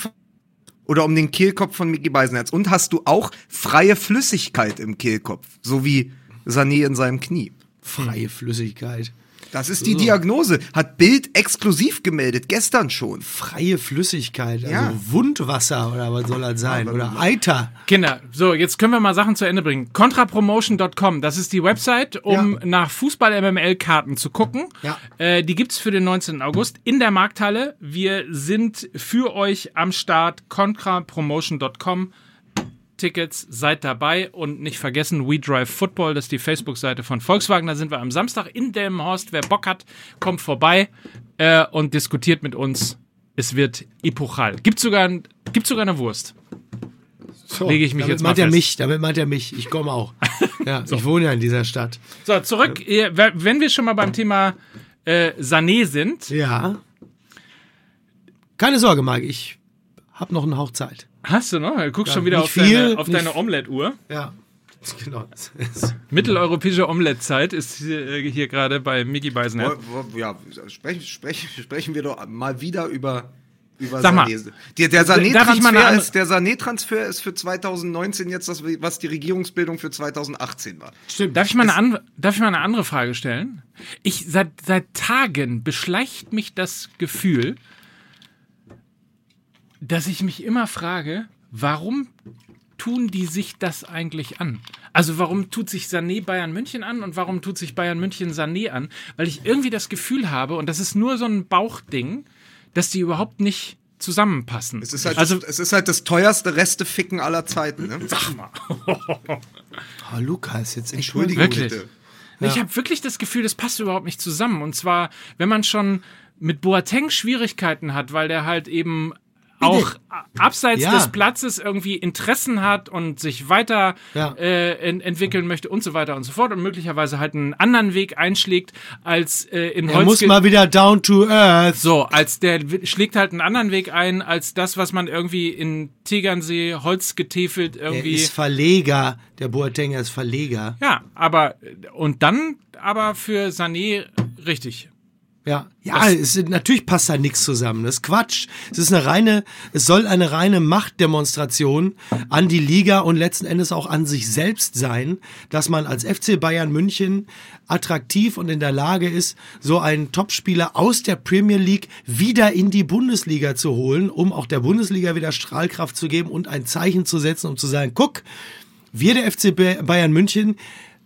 oder um den Kehlkopf von Mickey Beisenherz? Und hast du auch freie Flüssigkeit im Kehlkopf, so wie Sané in seinem Knie? Freie Flüssigkeit. Das ist die Diagnose. Hat Bild exklusiv gemeldet, gestern schon. Freie Flüssigkeit, also Ja. Wundwasser oder was soll das sein? Oder Eiter. Kinder, so, jetzt können wir mal Sachen zu Ende bringen. Contrapromotion.com, das ist die Website, um Ja. nach Fußball-MML-Karten zu gucken. Ja. Äh, die gibt's für den 19. August in der Markthalle. Wir sind für euch am Start. Contrapromotion.com. Tickets, seid dabei und nicht vergessen, We Drive Football, das ist die Facebook-Seite von Volkswagen. Da sind wir am Samstag in Delmenhorst. Wer Bock hat, kommt vorbei äh, und diskutiert mit uns. Es wird epochal. Gibt sogar, ein- gibt sogar eine Wurst. Lege ich mich damit jetzt mal meint er fest. mich, damit meint er mich. Ich komme auch. Ja, ich wohne ja in dieser Stadt. So, zurück. Wenn wir schon mal beim Thema äh, Sané sind, Ja. Keine Sorge, Marc, ich hab noch einen Hauch Zeit. Hast du noch? Du guckst Ja, schon wieder auf viel, deine, auf deine Omelette-Uhr. Ja. Genau. Mitteleuropäische Omelette-Zeit ist hier, äh, hier gerade bei Mickey wo- Ja, sprechen, sprechen, sprechen wir doch mal wieder über, über Sag mal, Sané. Der, der Sané-Transfer ist, der Sané-Transfer ist für 2019 jetzt das, was die Regierungsbildung für 2018 war. Stimmt. Darf ich, mal eine an, darf ich mal eine andere Frage stellen? Ich, seit, seit Tagen beschleicht mich das Gefühl, dass ich mich immer frage, warum tun die sich das eigentlich an? Also warum tut sich Sané Bayern München an und warum tut sich Bayern München Sané an? Weil ich irgendwie das Gefühl habe, und das ist nur so ein Bauchding, dass die überhaupt nicht zusammenpassen. Es ist halt, also, das, es ist halt das teuerste Resteficken aller Zeiten. Ne? sag mal. Oh, Lukas, jetzt Entschuldigung Wirklich? bitte. Ich habe wirklich das Gefühl, das passt überhaupt nicht zusammen. Und zwar, wenn man schon mit Boateng Schwierigkeiten hat, weil der halt eben auch abseits Ja. des Platzes irgendwie Interessen hat und sich weiter Ja. äh, en entwickeln möchte und so weiter und so fort und möglicherweise halt einen anderen Weg einschlägt als äh, in Er muss mal wieder down to earth. so, als der schlägt halt einen anderen Weg ein, als das, was man irgendwie in Tegernsee Holz getäfelt Er irgendwie. ist Verleger. Der Boateng ist Verleger. Ja, aber und dann aber für Sané richtig. Ja, ja, es, natürlich passt da nichts zusammen. Das ist Quatsch. Es ist eine reine, es soll eine reine Machtdemonstration an die Liga und letzten Endes auch an sich selbst sein, dass man als FC Bayern München attraktiv und in der Lage ist, so einen Topspieler aus der Premier League wieder in die Bundesliga zu holen, um auch der Bundesliga wieder Strahlkraft zu geben und ein Zeichen zu setzen, um zu sagen, guck, wir der FC Bayern München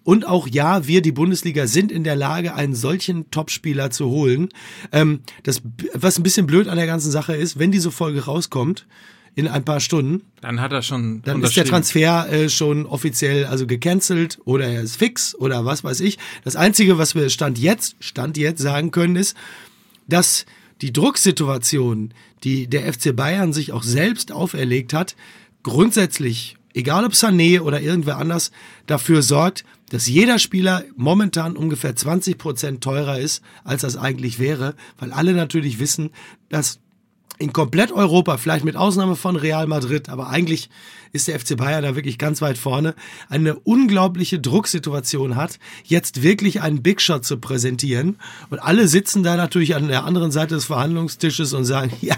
und auch ja, wir die Bundesliga sind in der Lage, einen solchen Topspieler zu holen. Ähm, das, was ein bisschen blöd an der ganzen Sache ist, wenn diese Folge rauskommt in ein paar Stunden, Dann hat er schon dann ist der. Transfer äh, schon offiziell also gecancelt oder er ist fix oder was weiß ich. Das Einzige, was wir Stand jetzt, Stand jetzt sagen können, ist, dass die Drucksituation, die der FC Bayern sich auch selbst auferlegt hat, grundsätzlich egal ob Sané oder irgendwer anders, dafür sorgt, dass jeder Spieler momentan ungefähr 20 Prozent teurer ist, als das eigentlich wäre, weil alle natürlich wissen, dass in komplett Europa, vielleicht mit Ausnahme von Real Madrid, aber eigentlich ist der FC Bayern da wirklich ganz weit vorne, eine unglaubliche Drucksituation hat, jetzt wirklich einen Big Shot zu präsentieren. Und alle sitzen da natürlich an der anderen Seite des Verhandlungstisches und sagen, ja,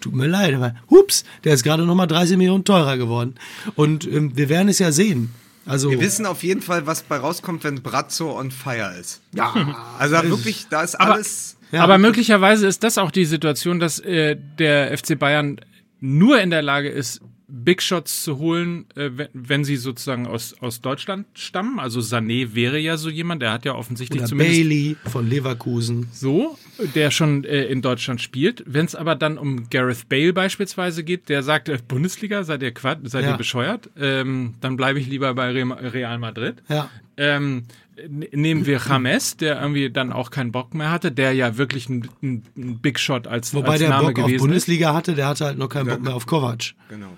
tut mir leid, aber hups, der ist gerade nochmal 30 Millionen teurer geworden. Und ähm, wir werden es ja sehen. Also, Wir wissen auf jeden Fall, was bei rauskommt, wenn Brazzo on fire ist. ja, Also da wirklich, da ist Aber- alles. Ja. Aber möglicherweise ist das auch die Situation, dass äh, der FC Bayern nur in der Lage ist, Big Shots zu holen, äh, wenn, wenn sie sozusagen aus, aus Deutschland stammen. Also Sané wäre ja so jemand, der hat ja offensichtlich oder zumindest Bailey von Leverkusen. so, der schon äh, in Deutschland spielt. Wenn es aber dann um Gareth Bale beispielsweise geht, der sagt, äh, Bundesliga, seid ihr quat seid Ja. ihr bescheuert? Ähm, dann bleibe ich lieber bei Re Real Madrid. Ja. Ähm, nehmen wir James, der irgendwie dann auch keinen Bock mehr hatte, der ja wirklich ein, ein, ein Big Shot als, Wobei als der Name Bock auf gewesen ist. Bundesliga hatte, der hatte halt noch keinen Bock mehr auf Kovac. Genau.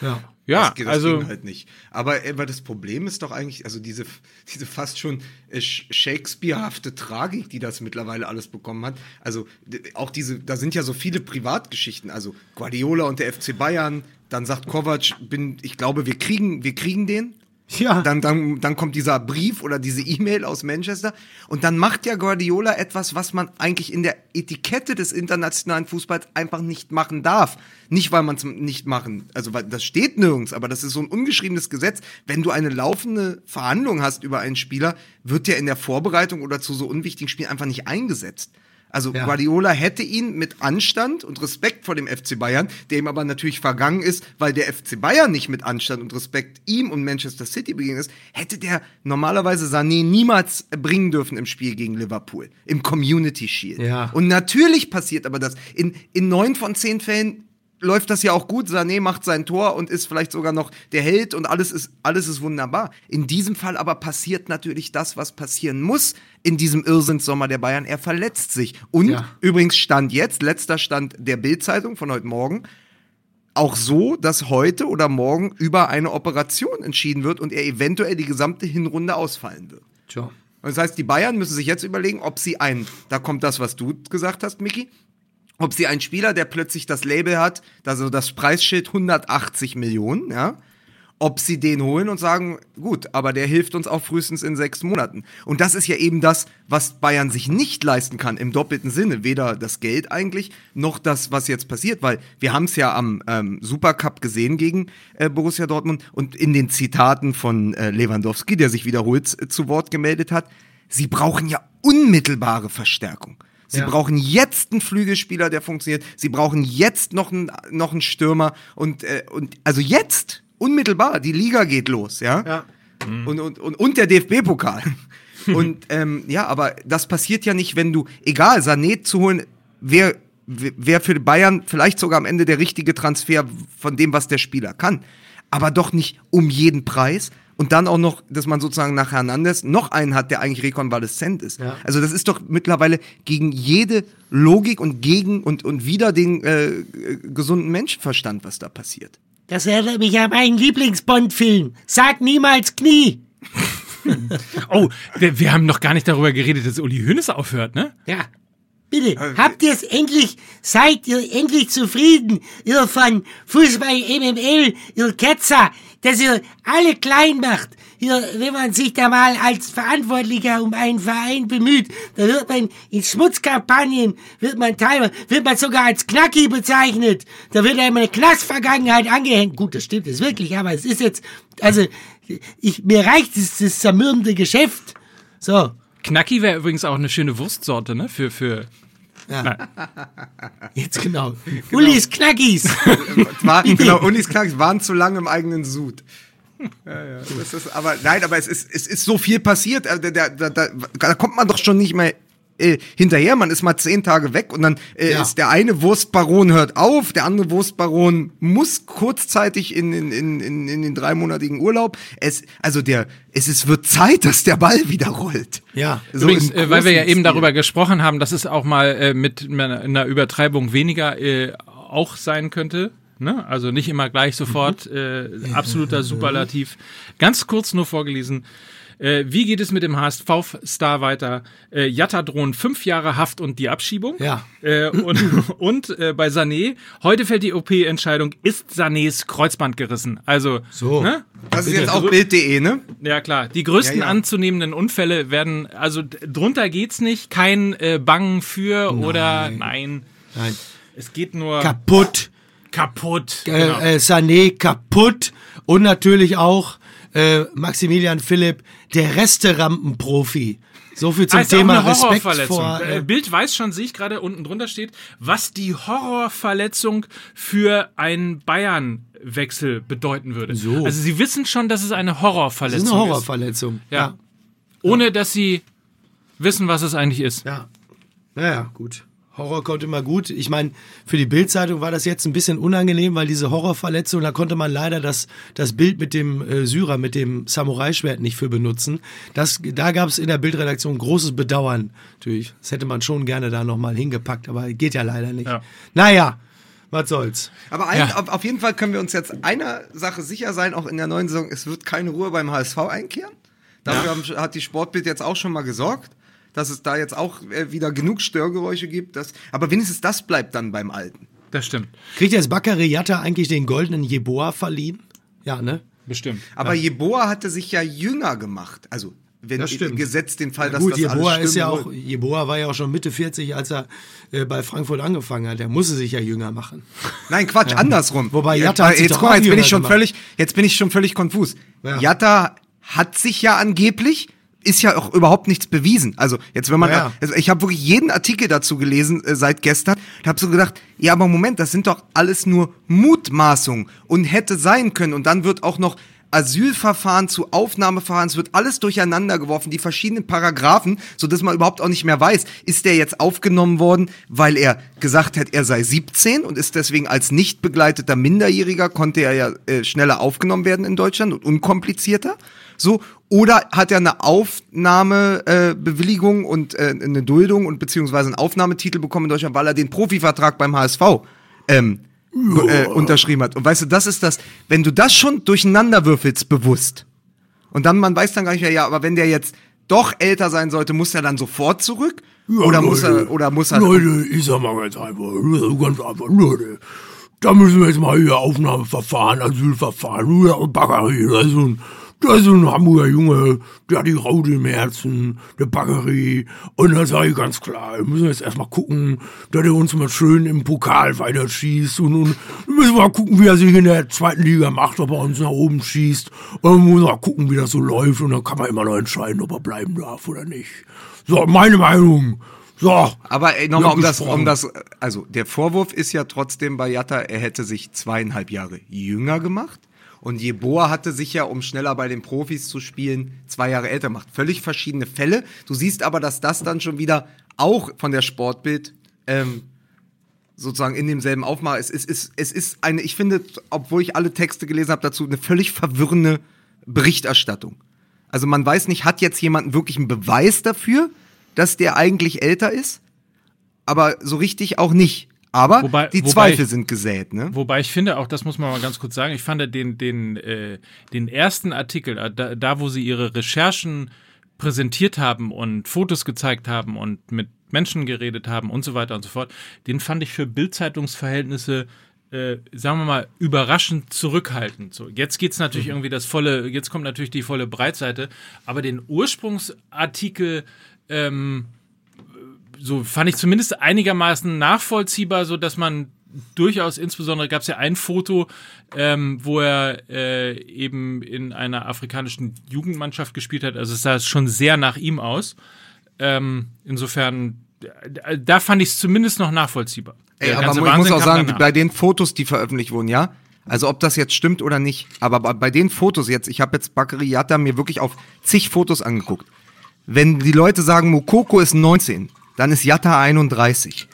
Ja. Ja, das, geht- das also ging halt nicht. Aber, aber das Problem ist doch eigentlich, also diese, diese fast schon äh, Sh- Shakespearehafte Tragik, die das mittlerweile alles bekommen hat. Also auch diese, da sind ja so viele Privatgeschichten. Also Guardiola und der FC Bayern. Dann sagt Kovac, bin, ich glaube, wir kriegen, wir kriegen den. Ja. Dann, dann, dann kommt dieser Brief oder diese E-Mail aus Manchester und dann macht ja Guardiola etwas, was man eigentlich in der Etikette des internationalen Fußballs einfach nicht machen darf. Nicht, weil man es nicht machen, also weil das steht nirgends, aber das ist so ein ungeschriebenes Gesetz. Wenn du eine laufende Verhandlung hast über einen Spieler, wird der in der Vorbereitung oder zu so unwichtigen Spielen einfach nicht eingesetzt. Also Ja. Guardiola hätte ihn mit Anstand und Respekt vor dem FC Bayern, der ihm aber natürlich vergangen ist, weil der FC Bayern nicht mit Anstand und Respekt ihm und Manchester City begegnet ist, hätte der normalerweise Sané niemals bringen dürfen im Spiel gegen Liverpool, im Community Shield. Ja. Und natürlich passiert aber das. In, in neun von zehn Fällen läuft das ja auch gut. Sané macht sein Tor und ist vielleicht sogar noch der Held und alles ist, alles ist wunderbar. In diesem Fall aber passiert natürlich das, was passieren muss in diesem Irrsinnssommer der Bayern. Er verletzt sich. Und Ja. übrigens Stand jetzt, letzter Stand der Bildzeitung von heute Morgen, auch so, dass heute oder morgen über eine Operation entschieden wird und er eventuell die gesamte Hinrunde ausfallen wird. Tja. Das heißt, die Bayern müssen sich jetzt überlegen, ob sie einen, da kommt das, was du gesagt hast, Micky, ob sie einen Spieler, der plötzlich das Label hat, also das Preisschild 180 Millionen, ja, ob sie den holen und sagen, gut, aber der hilft uns auch frühestens in sechs Monaten. Und das ist ja eben das, was Bayern sich nicht leisten kann im doppelten Sinne. Weder das Geld eigentlich, noch das, was jetzt passiert, weil wir haben es ja am ähm, Supercup gesehen gegen äh, Borussia Dortmund und in den Zitaten von äh, Lewandowski, der sich wiederholt äh, zu Wort gemeldet hat, sie brauchen ja unmittelbare Verstärkung. Sie Ja. brauchen jetzt einen Flügelspieler, der funktioniert. Sie brauchen jetzt noch einen, noch einen Stürmer. Und, äh, und also jetzt, unmittelbar, die Liga geht los, ja. Ja. Und, und, und, und der DFB-Pokal. und ähm, ja, aber das passiert ja nicht, wenn du, egal, Sané zu holen, wäre wär für Bayern vielleicht sogar am Ende der richtige Transfer von dem, was der Spieler kann. Aber doch nicht um jeden Preis. Und dann auch noch, dass man sozusagen nach Hernandez noch einen hat, der eigentlich rekonvaleszent ist. Ja. Also das ist doch mittlerweile gegen jede Logik und gegen und, und wieder den äh, äh, gesunden Menschenverstand, was da passiert. Das erinnert mich an meinen Lieblings-Bond-Film. Sag niemals Knie. Oh, wir, wir haben noch gar nicht darüber geredet, dass Uli Hoeneß aufhört, ne? Ja. Bitte, habt ihr es endlich, seid ihr endlich zufrieden, ihr von Fußball MML, ihr Ketzer, dass ihr alle klein macht. Hier, wenn man sich da mal als Verantwortlicher um einen Verein bemüht, da wird man in Schmutzkampagnen, wird man teilweise, wird man sogar als Knacki bezeichnet. Da wird einem eine Knastvergangenheit angehängt. Gut, das stimmt es wirklich, aber es ist jetzt, also, ich, mir reicht es, das zermürbende Geschäft. So. Knacki wäre übrigens auch eine schöne Wurstsorte, ne? Für, für. Jetzt genau. Ulis Knackis. War, genau, Unis klar, waren zu lange im eigenen Sud. Ja, ja. Das ist, aber nein, aber es ist, es ist so viel passiert. Da, da, da, da, da kommt man doch schon nicht mehr äh, hinterher. Man ist mal zehn Tage weg und dann äh, Ja. ist der eine Wurstbaron hört auf, der andere Wurstbaron muss kurzzeitig in, in, in, in, in den dreimonatigen Urlaub. Es, also der, es ist, wird Zeit, dass der Ball wieder rollt. Ja. So Übrigens, äh, weil wir ja eben Stil. darüber gesprochen haben, dass es auch mal äh, mit einer einer Übertreibung weniger äh, auch sein könnte. Ne? Also nicht immer gleich sofort äh, absoluter Superlativ. Ganz kurz nur vorgelesen. Äh, wie geht es mit dem HSV-Star weiter? Äh, Jatta drohen fünf Jahre Haft und die Abschiebung. Ja. Äh, und und äh, bei Sané, heute fällt die OP-Entscheidung, ist Sanés Kreuzband gerissen? Also, So. ne? Das ist jetzt auch Bild.de, ne? Ja, klar. Die größten Ja, ja. anzunehmenden Unfälle werden, also drunter geht's nicht. Kein äh, Bangen für oder nein. Nein. Es geht nur Kaputt. kaputt. Äh, Genau. äh, Sané kaputt. Und natürlich auch äh, Maximilian Philipp, der Resterampenprofi. So viel zum ja auch Thema Respekt Horrorverletzung. vor. äh, Bild weiß schon, sehe ich gerade unten drunter steht, was die Horrorverletzung für einen Bayern-Wechsel bedeuten würde. So. Also sie wissen schon, dass es eine Horrorverletzung ist eine ist. Horrorverletzung. Ja. Ohne dass sie wissen, was es eigentlich ist. Ja. Naja, gut. Horror kommt immer gut. Ich meine, für die Bildzeitung war das jetzt ein bisschen unangenehm, weil diese Horrorverletzung, da konnte man leider das, das Bild mit dem äh, Syrer, mit dem Samurai-Schwert nicht für benutzen. Das, da gab es in der Bildredaktion großes Bedauern. Natürlich, das hätte man schon gerne da nochmal hingepackt, aber geht ja leider nicht. Ja. Naja, was soll's. Aber ein, Ja. auf, auf jeden Fall können wir uns jetzt einer Sache sicher sein, auch in der neuen Saison, es wird keine Ruhe beim HSV einkehren. Dafür haben, hat die Sportbild jetzt auch schon mal gesorgt, dass es da jetzt auch äh, wieder genug Störgeräusche gibt. Dass, aber wenigstens das bleibt dann beim Alten. Das stimmt. Kriegt jetzt Bakary Yatta eigentlich den goldenen Jeboa verliehen? Ja, ne? Bestimmt. Aber Jeboa hatte sich ja jünger gemacht. Also, wenn Das stimmt. gesetzt den Fall, dass Gut, das Jeboa alles ist ja auch. Jeboa war ja auch schon Mitte 40, als er äh, bei Frankfurt angefangen hat. Der musste sich ja jünger machen. Nein, Quatsch, andersrum. Wobei Jetzt- Jatta jetzt doch guck mal, jetzt auch bin ich schon gemacht. völlig, jetzt bin ich schon völlig konfus. Ja. Jatta hat sich ja angeblich ist ja auch überhaupt nichts bewiesen. Also jetzt wenn man, Ja, ja. also ich habe wirklich jeden Artikel dazu gelesen äh, seit gestern und habe so gedacht, ja, aber Moment, das sind doch alles nur Mutmaßungen und hätte sein können und dann wird auch noch Asylverfahren zu Aufnahmeverfahren, es wird alles durcheinander geworfen, die verschiedenen Paragraphen, so dass man überhaupt auch nicht mehr weiß, ist der jetzt aufgenommen worden, weil er gesagt hat, er sei 17 und ist deswegen als nicht begleiteter Minderjähriger konnte er ja äh, schneller aufgenommen werden in Deutschland und unkomplizierter. So, oder hat er eine Aufnahmebewilligung äh, und äh, eine Duldung und beziehungsweise einen Aufnahmetitel bekommen in Deutschland, weil er den Profivertrag beim HSV ähm, äh, unterschrieben hat. Und weißt du, das ist das, wenn du das schon durcheinander würfelst, bewusst, und dann, man weiß dann gar nicht mehr, ja, aber wenn der jetzt doch älter sein sollte, muss er dann sofort zurück? oder muss er, oder muss er, Leute, ich sag mal ganz einfach, ganz einfach, Leute, da müssen wir jetzt mal hier Aufnahmeverfahren, Asylverfahren, ja, und Bakary, das ist so ein, das ist ein Hamburger Junge, der hat die Raute im Herzen, der Bakary, und da sage ich ganz klar, wir müssen jetzt erstmal gucken, dass er uns mal schön im Pokal weiterschießt und, und wir müssen mal gucken, wie er sich in der zweiten Liga macht, ob er uns nach oben schießt, und wir müssen mal gucken, wie das so läuft, und dann kann man immer noch entscheiden, ob er bleiben darf oder nicht. So, meine Meinung. So. aber nochmal, um das, um das, also der Vorwurf ist ja trotzdem bei Jatta, er hätte sich zweieinhalb Jahre jünger gemacht. Und Jeboa hatte sich ja, um schneller bei den Profis zu spielen, zwei Jahre älter gemacht. Völlig verschiedene Fälle. Du siehst aber, dass das dann schon wieder auch von der Sportbild ähm, sozusagen in demselben Aufmaß ist. Es ist, es ist eine, ich finde, obwohl ich alle Texte gelesen habe dazu, eine völlig verwirrende Berichterstattung. Also man weiß nicht, hat jetzt jemand wirklich einen Beweis dafür, dass der eigentlich älter ist? Aber so richtig auch nicht. Aber Wobei- die Zweifel ich- sind gesät, ne? Wobei ich finde, auch das muss man mal ganz kurz sagen, ich fand den, den, äh, den ersten Artikel, äh, da, da wo sie ihre Recherchen präsentiert haben und Fotos gezeigt haben und mit Menschen geredet haben und so weiter und so fort, den fand ich für Bildzeitungsverhältnisse äh, sagen wir mal, überraschend zurückhaltend. So, jetzt geht's natürlich irgendwie das volle, jetzt kommt natürlich die volle Breitseite, aber den Ursprungsartikel ähm, so fand ich zumindest einigermaßen nachvollziehbar, so dass man durchaus, insbesondere gab es ja ein Foto, ähm, wo er äh, eben in einer afrikanischen Jugendmannschaft gespielt hat. Also es sah schon sehr nach ihm aus. Ähm, insofern, da, da fand ich es zumindest noch nachvollziehbar. Ey, aber mu- ich muss Wahnsinn auch sagen, danach. bei den Fotos, die veröffentlicht wurden, ja, also ob das jetzt stimmt oder nicht, aber bei- bei den Fotos jetzt, ich habe jetzt Bakary Yatta mir wirklich auf zig Fotos angeguckt. Wenn die Leute sagen, Mokoko ist 19, dann ist Yatta 31.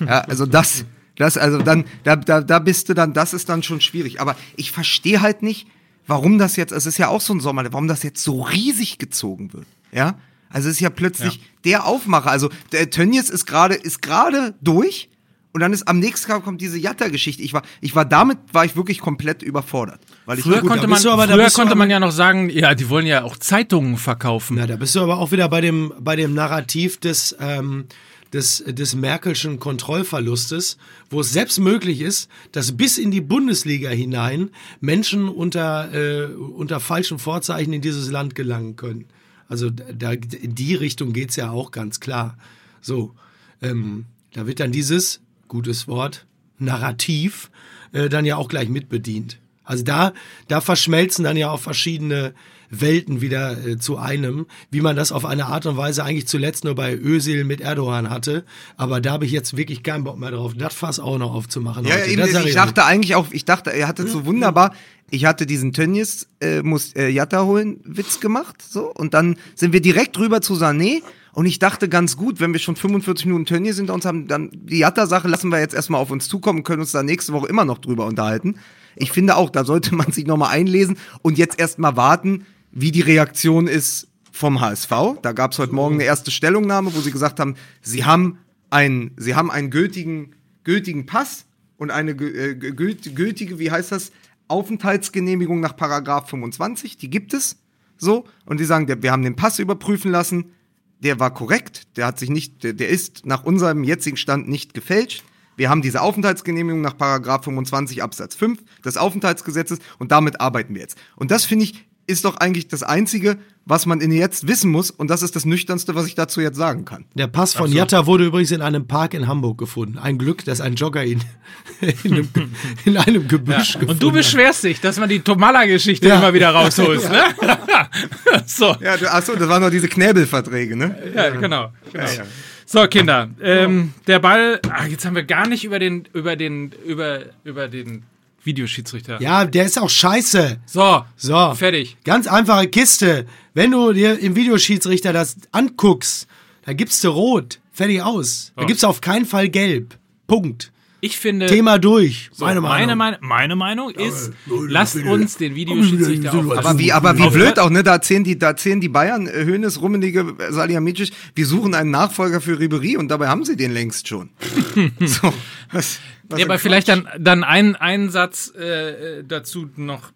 Ja, also das, das, also dann, da, da, da bist du dann, das ist dann schon schwierig. Aber ich verstehe halt nicht, warum das jetzt, es ist ja auch so ein Sommer, warum das jetzt so riesig gezogen wird. Ja, also es ist ja plötzlich der Aufmacher. Also der Tönnies ist gerade, ist gerade durch Und dann ist am nächsten Tag kommt diese Jatta-Geschichte. Ich war, ich war damit, war ich wirklich komplett überfordert. Weil ich Früher gut, konnte man, aber- früher konnte man ja noch sagen, ja, die wollen ja auch Zeitungen verkaufen. Na, da bist du aber auch wieder bei dem, bei dem Narrativ des, ähm, des, des Merkelschen Kontrollverlustes, wo es selbst möglich ist, dass bis in die Bundesliga hinein Menschen unter, äh, unter falschen Vorzeichen in dieses Land gelangen können. Also da, in die Richtung geht's ja auch ganz klar. So, ähm, da wird dann dieses, gutes Wort, Narrativ, äh, dann ja auch gleich mitbedient. Also da, da verschmelzen dann ja auch verschiedene Welten wieder äh, zu einem, wie man das auf eine Art und Weise eigentlich zuletzt nur bei Özil mit Erdogan hatte. Aber da habe ich jetzt wirklich keinen Bock mehr drauf, das Fass auch noch aufzumachen. Ja, heute. eben, ich euch. dachte eigentlich auch, ich dachte, er hatte so wunderbar, ich hatte diesen Tönnies, äh, muss äh, Jatta holen, Witz gemacht, so, und dann sind wir direkt rüber zu Sané, und ich dachte ganz gut, wenn wir schon 45 Minuten Tönnies hinter uns haben, dann die Jatta-Sache lassen wir jetzt erstmal auf uns zukommen können uns da nächste Woche immer noch drüber unterhalten. Ich finde auch, da sollte man sich nochmal einlesen und jetzt erstmal warten, wie die Reaktion ist vom HSV. Da gab es heute Morgen eine erste Stellungnahme, wo sie gesagt haben, sie haben einen, sie haben einen gültigen, gültigen Pass und eine äh, gült- gültige, wie heißt das, Aufenthaltsgenehmigung nach Paragraph 25, die gibt es so und die sagen, wir haben den Pass überprüfen lassen, der war korrekt, der hat sich nicht, der, der ist nach unserem jetzigen Stand nicht gefälscht. Wir haben diese Aufenthaltsgenehmigung nach Paragraph 25 Absatz 5 des Aufenthaltsgesetzes und damit arbeiten wir jetzt. Und das finde ich ist doch eigentlich das einzige, was man in jetzt wissen muss und das ist das nüchternste, was ich dazu jetzt sagen kann. Der Pass von Jatta wurde übrigens in einem Park in Hamburg gefunden. Ein Glück, dass ein Jogger ihn in einem, in einem Gebüsch gefunden Und du hat. beschwerst dich, dass man die Tomala-Geschichte Ja. immer wieder rausholt, ne? so, Ja, du, achso, das waren noch diese Knäbelverträge, ne? ja, genau. genau. So, Kinder, ähm, der Ball, ach, jetzt haben wir gar nicht über den, über den, über, über den Videoschiedsrichter. Ja, der ist auch scheiße. So, So. fertig. Ganz einfache Kiste. Wenn du dir im Videoschiedsrichter das anguckst, da gibst du rot. Fertig aus. Da So. gibt's auf keinen Fall gelb. Punkt. Ich finde, Thema durch. so, meine Meinung. meine, meine Meinung ist, Leute, lasst bitte. uns den Videoschiedsrichter auf. Aber wie, aber wie blöd auch, ne? Da erzählen die, da erzählen die Bayern, äh, Hönes, Rummenigge, Salihamidzic, wir suchen einen Nachfolger für Ribery und dabei haben sie den längst schon. so, was, was Ja, aber vielleicht dann, dann ein, ein Satz äh, äh, dazu noch,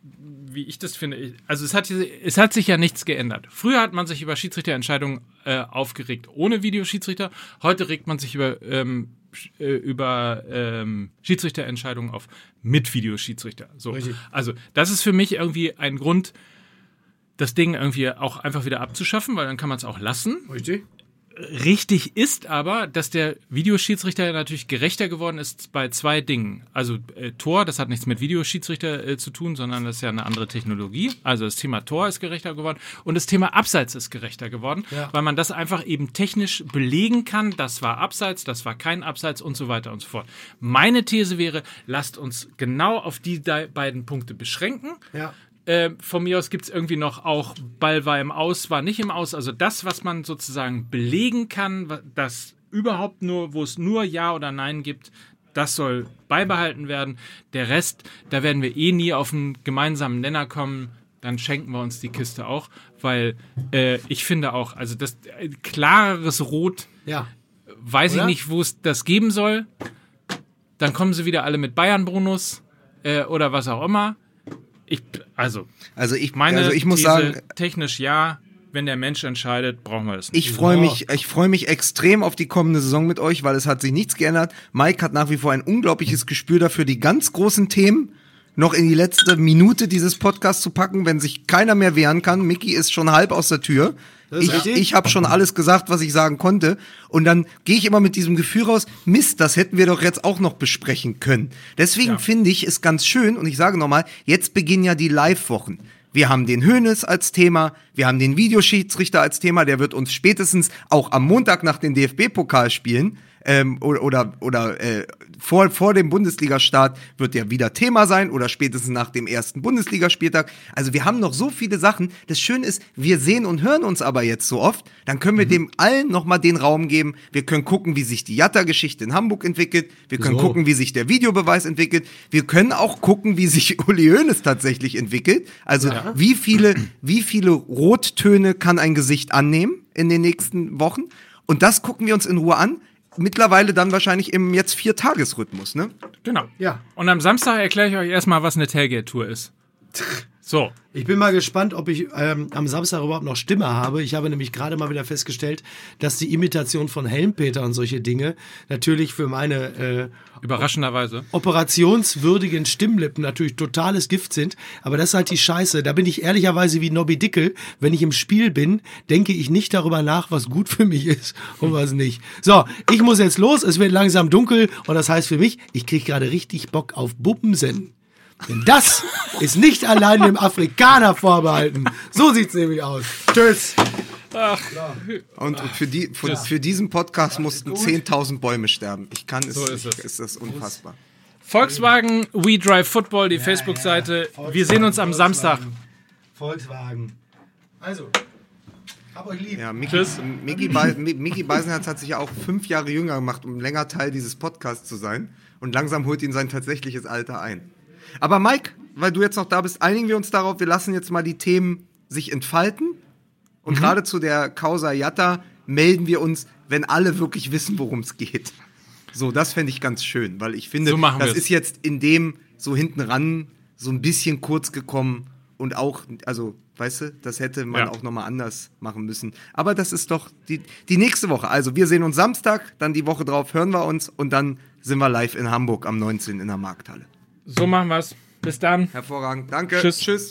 wie ich das finde. Also es hat, es hat sich ja nichts geändert. Früher hat man sich über Schiedsrichterentscheidungen äh, aufgeregt ohne Videoschiedsrichter. Heute regt man sich über, ähm, äh, über ähm, Schiedsrichterentscheidungen auf mit Videoschiedsrichter. So. Also das ist für mich irgendwie ein Grund, das Ding irgendwie auch einfach wieder abzuschaffen, weil dann kann man es auch lassen. Richtig? Richtig ist aber, dass der Videoschiedsrichter natürlich gerechter geworden ist bei zwei Dingen. Also äh, Tor, das hat nichts mit Videoschiedsrichter äh, zu tun, sondern das ist ja eine andere Technologie. Also das Thema Tor ist gerechter geworden und das Thema Abseits ist gerechter geworden, Ja. weil man das einfach eben technisch belegen kann. Das war Abseits, das war kein Abseits und so weiter und so fort. Meine These wäre, lasst uns genau auf die beiden Punkte beschränken. Ja. Äh, von mir aus gibt es irgendwie noch auch Ball war im Aus, war nicht im Aus. Also das, was man sozusagen belegen kann, das überhaupt nur, wo es nur Ja oder Nein gibt, das soll beibehalten werden. Der Rest, da werden wir eh nie auf einen gemeinsamen Nenner kommen. Dann schenken wir uns die Kiste auch, weil äh, ich finde auch, also das äh, klareres Rot Ja. weiß Oder? ich nicht, wo es das geben soll. Dann kommen sie wieder alle mit Bayern-Bonus äh, oder was auch immer. Ich, also, Also ich, meine also ich muss These, sagen, technisch ja, wenn der Mensch entscheidet, brauchen wir das nicht. Ich freue mich, ich freue mich extrem auf die kommende Saison mit euch, weil es hat sich nichts geändert. Mike hat nach wie vor ein unglaubliches Gespür dafür, die ganz großen Themen noch in die letzte Minute dieses Podcasts zu packen, wenn sich keiner mehr wehren kann. Mickey ist schon halb aus der Tür. Ich, ich habe schon alles gesagt, was ich sagen konnte. Und dann gehe ich immer mit diesem Gefühl raus, Mist, das hätten wir doch jetzt auch noch besprechen können. Deswegen finde ich es ganz schön, und ich sage nochmal, jetzt beginnen ja die Live-Wochen. Wir haben den Hönes als Thema, wir haben den Videoschiedsrichter als Thema, der wird uns spätestens auch am Montag nach dem DFB-Pokal spielen. Ähm, oder oder, oder äh, vor, vor dem Bundesliga-Start wird der wieder Thema sein oder spätestens nach dem ersten Bundesligaspieltag. Also wir haben noch so viele Sachen. Das Schöne ist, wir sehen und hören uns aber jetzt so oft, dann können wir dem allen nochmal den Raum geben. Wir können gucken, wie sich die Jatta-Geschichte in Hamburg entwickelt. Wir können So. gucken, wie sich der Videobeweis entwickelt. Wir können auch gucken, wie sich Uli Hoeneß tatsächlich entwickelt. Also wie viele, wie viele Rottöne kann ein Gesicht annehmen in den nächsten Wochen? Und das gucken wir uns in Ruhe an. Mittlerweile dann wahrscheinlich im jetzt Vier-Tages-Rhythmus, ne? Genau. Ja. Und am Samstag erkläre ich euch erstmal, was eine Tailgate-Tour ist. So. Ich bin mal gespannt, ob ich ähm, am Samstag überhaupt noch Stimme habe. Ich habe nämlich gerade mal wieder festgestellt, dass die Imitation von Helmpeter und solche Dinge natürlich für meine äh, Überraschenderweise. operationswürdigen Stimmlippen natürlich totales Gift sind. Aber das ist halt die Scheiße. Da bin ich ehrlicherweise wie Nobby Dickel. Wenn ich im Spiel bin, denke ich nicht darüber nach, was gut für mich ist und was nicht. So, ich muss jetzt los. Es wird langsam dunkel. Und das heißt für mich, ich kriege gerade richtig Bock auf Bumsen. Denn das ist nicht allein dem Afrikaner vorbehalten. So sieht's nämlich aus. Tschüss. Und für, die, für, für diesen Podcast mussten 10.000 Bäume sterben. Ich kann es, So ist es. ist das unfassbar. Volkswagen We Drive Football, die Facebook-Seite. Wir sehen uns am Samstag. Volkswagen. Also, hab euch lieb. Ja, Mickey, Tschüss. Mickey, Be Mi- Mickey Beisenherz hat sich ja auch fünf Jahre jünger gemacht, um länger Teil dieses Podcasts zu sein. Und langsam holt ihn sein tatsächliches Alter ein. Aber Mike, weil du jetzt noch da bist, einigen wir uns darauf, wir lassen jetzt mal die Themen sich entfalten. Und Mhm. gerade zu der Causa Jatta melden wir uns, wenn alle wirklich wissen, worum es geht. So, das fände ich ganz schön, weil ich finde, So das wir's. ist jetzt in dem so hinten ran so ein bisschen kurz gekommen und auch, also, weißt du, das hätte man Ja. auch nochmal anders machen müssen. Aber das ist doch die, die nächste Woche. Also, wir sehen uns Samstag, dann die Woche drauf hören wir uns und dann sind wir live in Hamburg am 19. in der Markthalle. So machen wir's. Bis dann. Hervorragend. Danke. Tschüss. Tschüss.